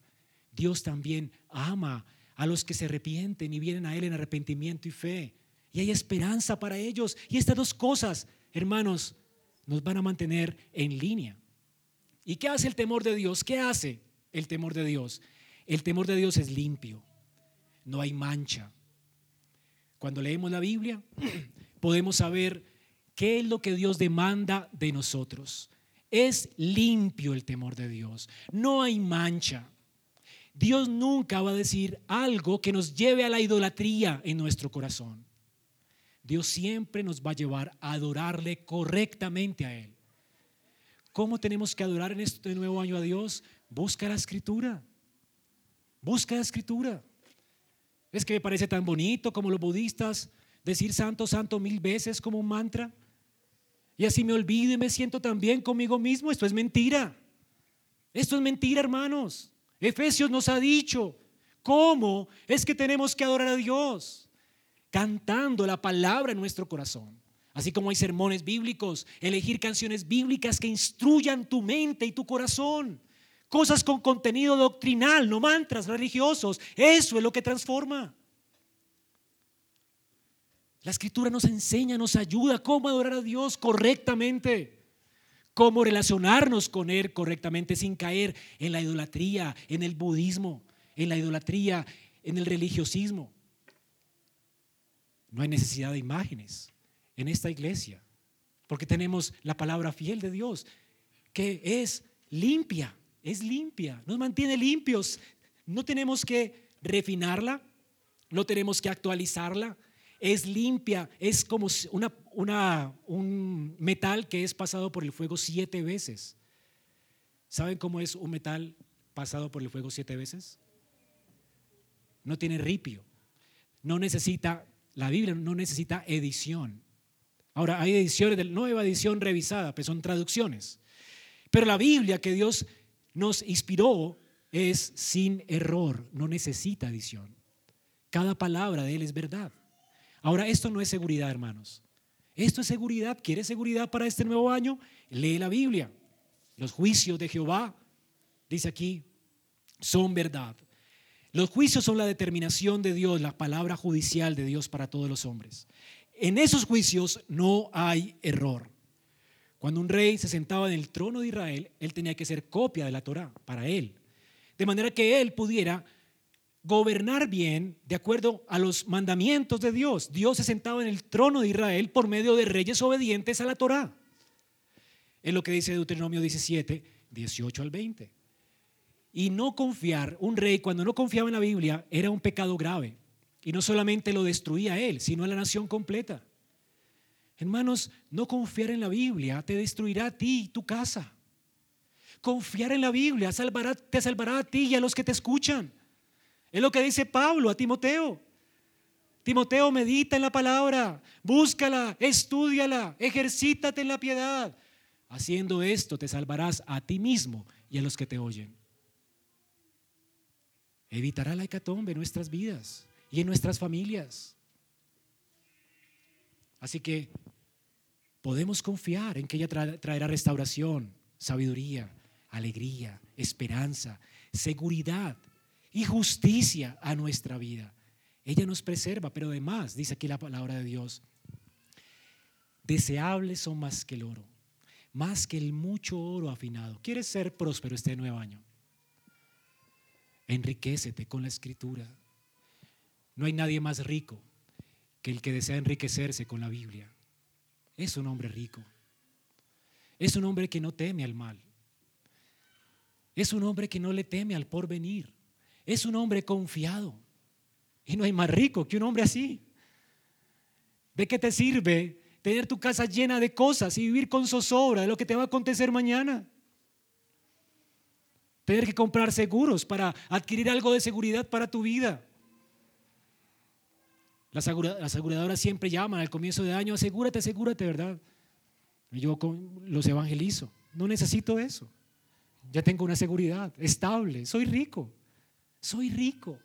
Dios también ama a los que se arrepienten y vienen a Él en arrepentimiento y fe. Y hay esperanza para ellos. Y estas dos cosas, hermanos, nos van a mantener en línea. ¿Y qué hace el temor de Dios? ¿Qué hace el temor de Dios? El temor de Dios es limpio, no hay mancha. Cuando leemos la Biblia, podemos saber qué es lo que Dios demanda de nosotros. Es limpio el temor de Dios, no hay mancha. Dios nunca va a decir algo que nos lleve a la idolatría en nuestro corazón. Dios siempre nos va a llevar a adorarle correctamente a Él. ¿Cómo tenemos que adorar en este nuevo año a Dios? Busca la escritura. Busca la escritura. Es que me parece tan bonito como los budistas decir santo, santo mil veces como un mantra. Y así me olvido y me siento tan bien conmigo mismo. Esto es mentira. Esto es mentira, hermanos. Efesios nos ha dicho cómo es que tenemos que adorar a Dios. Cantando la palabra en nuestro corazón. Así como hay sermones bíblicos, elegir canciones bíblicas que instruyan tu mente y tu corazón. Cosas con contenido doctrinal, no mantras religiosos. Eso es lo que transforma. La escritura nos enseña, nos ayuda cómo adorar a Dios correctamente, cómo relacionarnos con Él correctamente sin caer en la idolatría, en el budismo, en la idolatría, en el religiosismo. No hay necesidad de imágenes en esta iglesia, porque tenemos la palabra fiel de Dios, que es limpia es limpia, nos mantiene limpios. No tenemos que refinarla, no tenemos que actualizarla. Es limpia, es como una, un metal que es pasado por el fuego siete veces. ¿Saben cómo es un metal pasado por el fuego siete veces? No tiene ripio. No necesita, la Biblia no necesita edición. Ahora, hay ediciones de nueva edición revisada, pues son traducciones. Pero la Biblia que Dios nos inspiró es sin error, no necesita edición. Cada palabra de Él es verdad. Ahora, esto no es seguridad, hermanos. Esto es seguridad. ¿Quieres seguridad para este nuevo año? Lee la Biblia. Los juicios de Jehová, dice aquí, son verdad. Los juicios son la determinación de Dios, la palabra judicial de Dios para todos los hombres. En esos juicios no hay error. Cuando un rey se sentaba en el trono de Israel, él tenía que ser copia de la Torah para él. De manera que él pudiera gobernar bien de acuerdo a los mandamientos de Dios. Dios se sentaba en el trono de Israel por medio de reyes obedientes a la Torah. Es lo que dice Deuteronomio 17, 18 al 20. Y no confiar, un rey cuando no confiaba en la Biblia era un pecado grave. Y no solamente lo destruía a él, sino a la nación completa. Hermanos, no confiar en la Biblia te destruirá a ti y tu casa. Confiar en la Biblia te salvará a ti y a los que te escuchan. Es lo que dice Pablo a Timoteo. Timoteo, medita en la palabra, búscala, estudiala, ejercítate en la piedad. Haciendo esto te salvarás a ti mismo y a los que te oyen evitará la hecatombe en nuestras vidas y en nuestras familias. Así que podemos confiar en que ella traerá restauración, sabiduría, alegría, esperanza, seguridad y justicia a nuestra vida. Ella nos preserva, pero además, dice aquí la palabra de Dios, deseables son más que el oro, más que el mucho oro afinado. ¿Quieres ser próspero este nuevo año? Enriquecete con la escritura. No hay nadie más rico que el que desea enriquecerse con la Biblia. Es un hombre rico. Es un hombre que no teme al mal. Es un hombre que no le teme al porvenir. Es un hombre confiado. Y no hay más rico que un hombre así. ¿De qué te sirve tener tu casa llena de cosas y vivir con zozobra de lo que te va a acontecer mañana? tener que comprar seguros para adquirir algo de seguridad para tu vida. Las, aseguradoras siempre llaman al comienzo de año, asegúrate, asegúrate, ¿verdad? Yo los evangelizo. No necesito eso. Ya tengo una seguridad estable. Soy rico. Soy rico.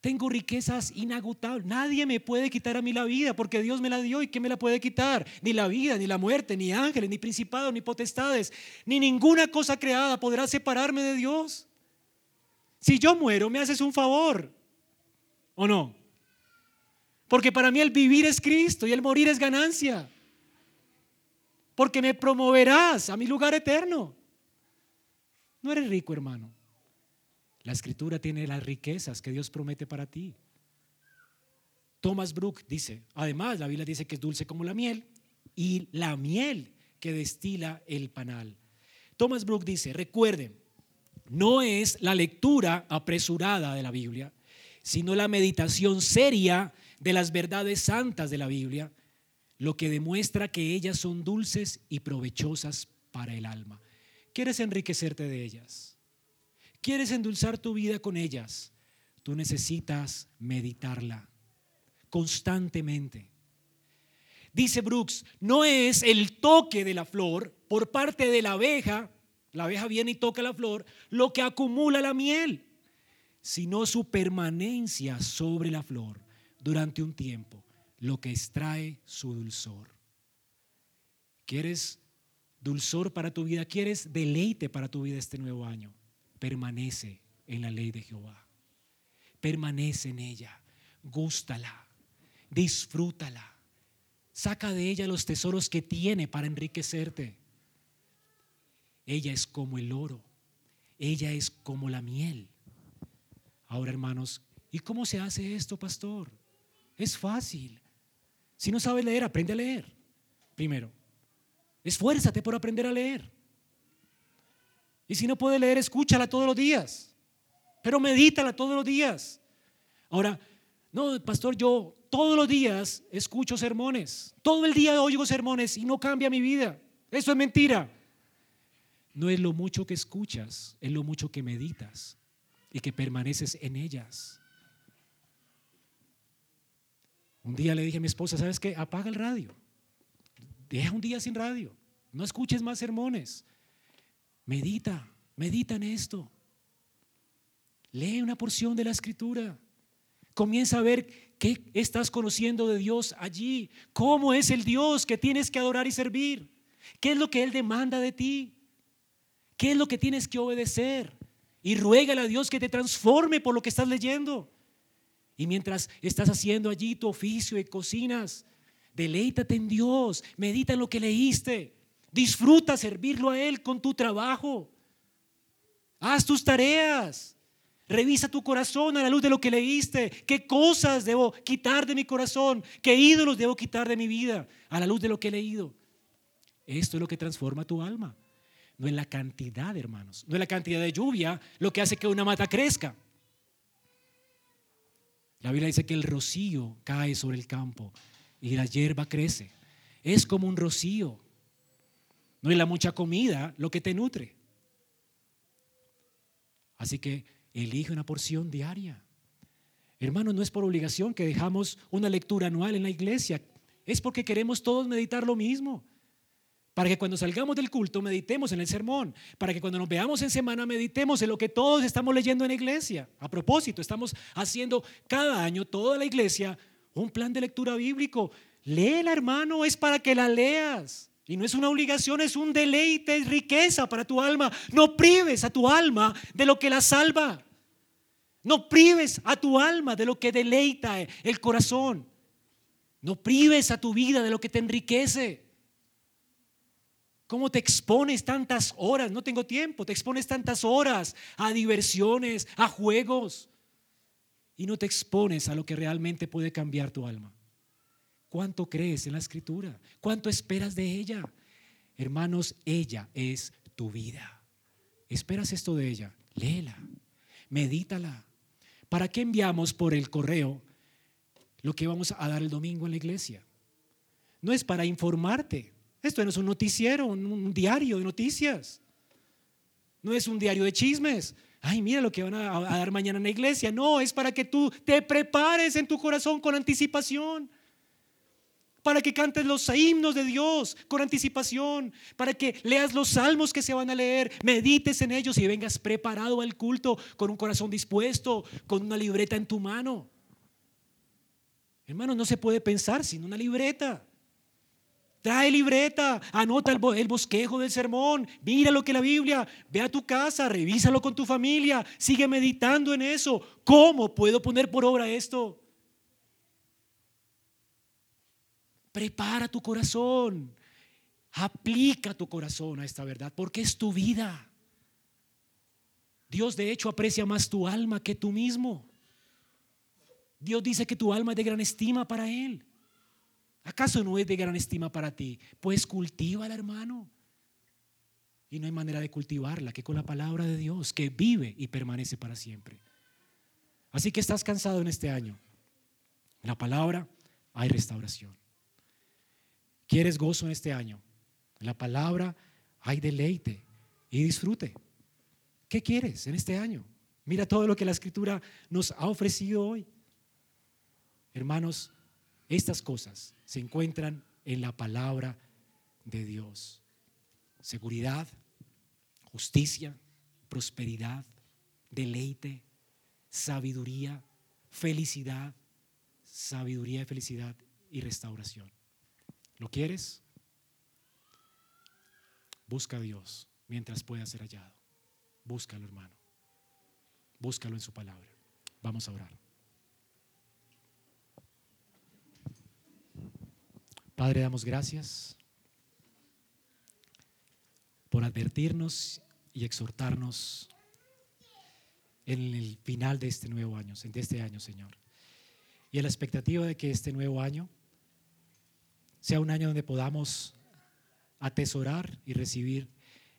Tengo riquezas inagotables. Nadie me puede quitar a mí la vida porque Dios me la dio y ¿qué me la puede quitar? Ni la vida, ni la muerte, ni ángeles, ni principados, ni potestades, ni ninguna cosa creada podrá separarme de Dios. Si yo muero, me haces un favor. ¿O no? Porque para mí el vivir es Cristo y el morir es ganancia. Porque me promoverás a mi lugar eterno. No eres rico, hermano. La escritura tiene las riquezas que Dios promete para ti. Thomas Brook dice, además la Biblia dice que es dulce como la miel y la miel que destila el panal. Thomas Brook dice, recuerden, no es la lectura apresurada de la Biblia, sino la meditación seria de las verdades santas de la Biblia, lo que demuestra que ellas son dulces y provechosas para el alma. ¿Quieres enriquecerte de ellas? ¿Quieres endulzar tu vida con ellas? Tú necesitas meditarla constantemente. Dice Brooks, no es el toque de la flor por parte de la abeja, la abeja viene y toca la flor, lo que acumula la miel, sino su permanencia sobre la flor durante un tiempo, lo que extrae su dulzor. ¿Quieres dulzor para tu vida? ¿Quieres deleite para tu vida este nuevo año? Permanece en la ley de Jehová. Permanece en ella, gústala, disfrútala. Saca de ella los tesoros que tiene para enriquecerte. Ella es como el oro, ella es como la miel. Ahora, hermanos, ¿y cómo se hace esto, pastor? Es fácil. Si no sabes leer, aprende a leer. Primero, esfuérzate por aprender a leer. Y si no puede leer, escúchala todos los días. Pero medítala todos los días. Ahora, no, pastor, yo todos los días escucho sermones. Todo el día oigo sermones y no cambia mi vida. Eso es mentira. No es lo mucho que escuchas, es lo mucho que meditas y que permaneces en ellas. Un día le dije a mi esposa, ¿sabes qué? Apaga el radio. Deja un día sin radio. No escuches más sermones. Medita, medita en esto. Lee una porción de la escritura. Comienza a ver qué estás conociendo de Dios allí. ¿Cómo es el Dios que tienes que adorar y servir? ¿Qué es lo que Él demanda de ti? ¿Qué es lo que tienes que obedecer? Y ruégale a Dios que te transforme por lo que estás leyendo. Y mientras estás haciendo allí tu oficio y cocinas, deleítate en Dios, medita en lo que leíste, disfruta servirlo a Él con tu trabajo. Haz tus tareas. Revisa tu corazón a la luz de lo que leíste. ¿Qué cosas debo quitar de mi corazón? ¿Qué ídolos debo quitar de mi vida a la luz de lo que he leído? Esto es lo que transforma tu alma. No es la cantidad, hermanos. No es la cantidad de lluvia lo que hace que una mata crezca. La Biblia dice que el rocío cae sobre el campo y la hierba crece. Es como un rocío. No es la mucha comida lo que te nutre. Así que Elige una porción diaria. Hermano, no es por obligación que dejamos una lectura anual en la iglesia. Es porque queremos todos meditar lo mismo. Para que cuando salgamos del culto meditemos en el sermón. Para que cuando nos veamos en semana meditemos en lo que todos estamos leyendo en la iglesia. A propósito, estamos haciendo cada año, toda la iglesia, un plan de lectura bíblico. Léela, hermano, es para que la leas. Y no es una obligación, es un deleite, es riqueza para tu alma. No prives a tu alma de lo que la salva. No prives a tu alma de lo que deleita el corazón. No prives a tu vida de lo que te enriquece. ¿Cómo te expones tantas horas? No tengo tiempo. Te expones tantas horas a diversiones, a juegos. Y no te expones a lo que realmente puede cambiar tu alma. ¿Cuánto crees en la escritura? ¿Cuánto esperas de ella? Hermanos, ella es tu vida. ¿Esperas esto de ella? Léela, medítala. ¿Para qué enviamos por el correo lo que vamos a dar el domingo en la iglesia? No es para informarte. Esto no es un noticiero, un, diario de noticias. No es un diario de chismes. Ay, mira lo que van a dar mañana en la iglesia. No, es para que tú te prepares en tu corazón con anticipación para que cantes los himnos de Dios con anticipación, para que leas los salmos que se van a leer, medites en ellos y vengas preparado al culto con un corazón dispuesto, con una libreta en tu mano. Hermano, no se puede pensar sin una libreta. Trae libreta, anota el, bosquejo del sermón, mira lo que la Biblia, ve a tu casa, revísalo con tu familia, sigue meditando en eso. ¿Cómo puedo poner por obra esto? Prepara tu corazón. Aplica tu corazón a esta verdad porque es tu vida. Dios de hecho aprecia más tu alma que tú mismo. Dios dice que tu alma es de gran estima para Él. ¿Acaso no es de gran estima para ti? Pues cultívala, hermano. Y no hay manera de cultivarla que con la palabra de Dios que vive y permanece para siempre. Así que estás cansado en este año. En la palabra hay restauración. ¿Quieres gozo en este año? En la palabra hay deleite y disfrute. ¿Qué quieres en este año? Mira todo lo que la escritura nos ha ofrecido hoy. Hermanos, estas cosas se encuentran en la palabra de Dios. Seguridad, justicia, prosperidad, deleite, sabiduría, felicidad, sabiduría y felicidad y restauración. ¿Lo quieres? Busca a Dios mientras pueda ser hallado. Búscalo, hermano. Búscalo en su palabra. Vamos a orar. Padre, damos gracias por advertirnos y exhortarnos en el final de este nuevo año, de este año, Señor. Y en la expectativa de que este nuevo año sea un año donde podamos atesorar y recibir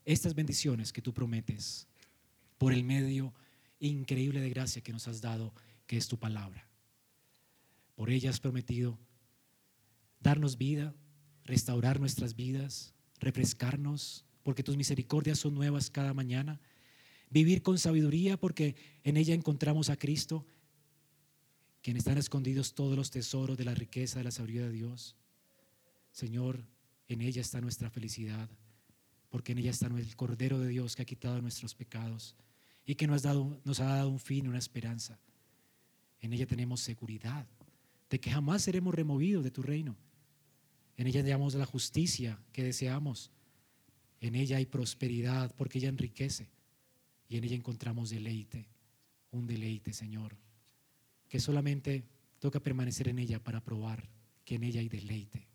estas bendiciones que tú prometes por el medio increíble de gracia que nos has dado, que es tu palabra. Por ella has prometido darnos vida, restaurar nuestras vidas, refrescarnos, porque tus misericordias son nuevas cada mañana. Vivir con sabiduría, porque en ella encontramos a Cristo, quien están escondidos todos los tesoros de la riqueza de la sabiduría de Dios. Señor, en ella está nuestra felicidad, porque en ella está el Cordero de Dios que ha quitado nuestros pecados y que nos ha dado, un fin, una esperanza. En ella tenemos seguridad de que jamás seremos removidos de tu reino. En ella tenemos la justicia que deseamos. En ella hay prosperidad porque ella enriquece y en ella encontramos deleite, un deleite, Señor, que solamente toca permanecer en ella para probar que en ella hay deleite.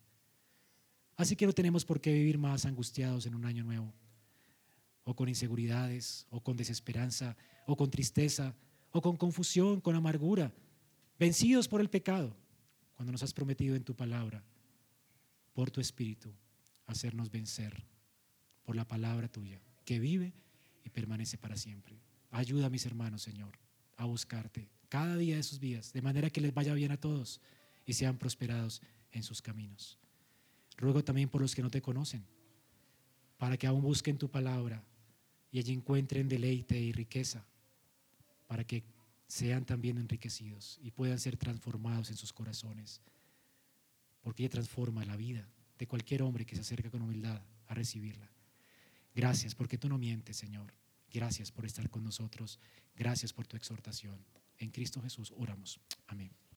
Así que no tenemos por qué vivir más angustiados en un año nuevo, o con inseguridades, o con desesperanza, o con tristeza, o con confusión, con amargura, vencidos por el pecado, cuando nos has prometido en tu palabra, por tu espíritu, hacernos vencer por la palabra tuya, que vive y permanece para siempre. Ayuda a mis hermanos, Señor, a buscarte cada día de sus vidas, de manera que les vaya bien a todos y sean prosperados en sus caminos. Ruego también por los que no te conocen, para que aún busquen tu palabra y allí encuentren deleite y riqueza, para que sean también enriquecidos y puedan ser transformados en sus corazones, porque ella transforma la vida de cualquier hombre que se acerca con humildad a recibirla. Gracias porque tú no mientes, Señor. Gracias por estar con nosotros. Gracias por tu exhortación. En Cristo Jesús oramos. Amén.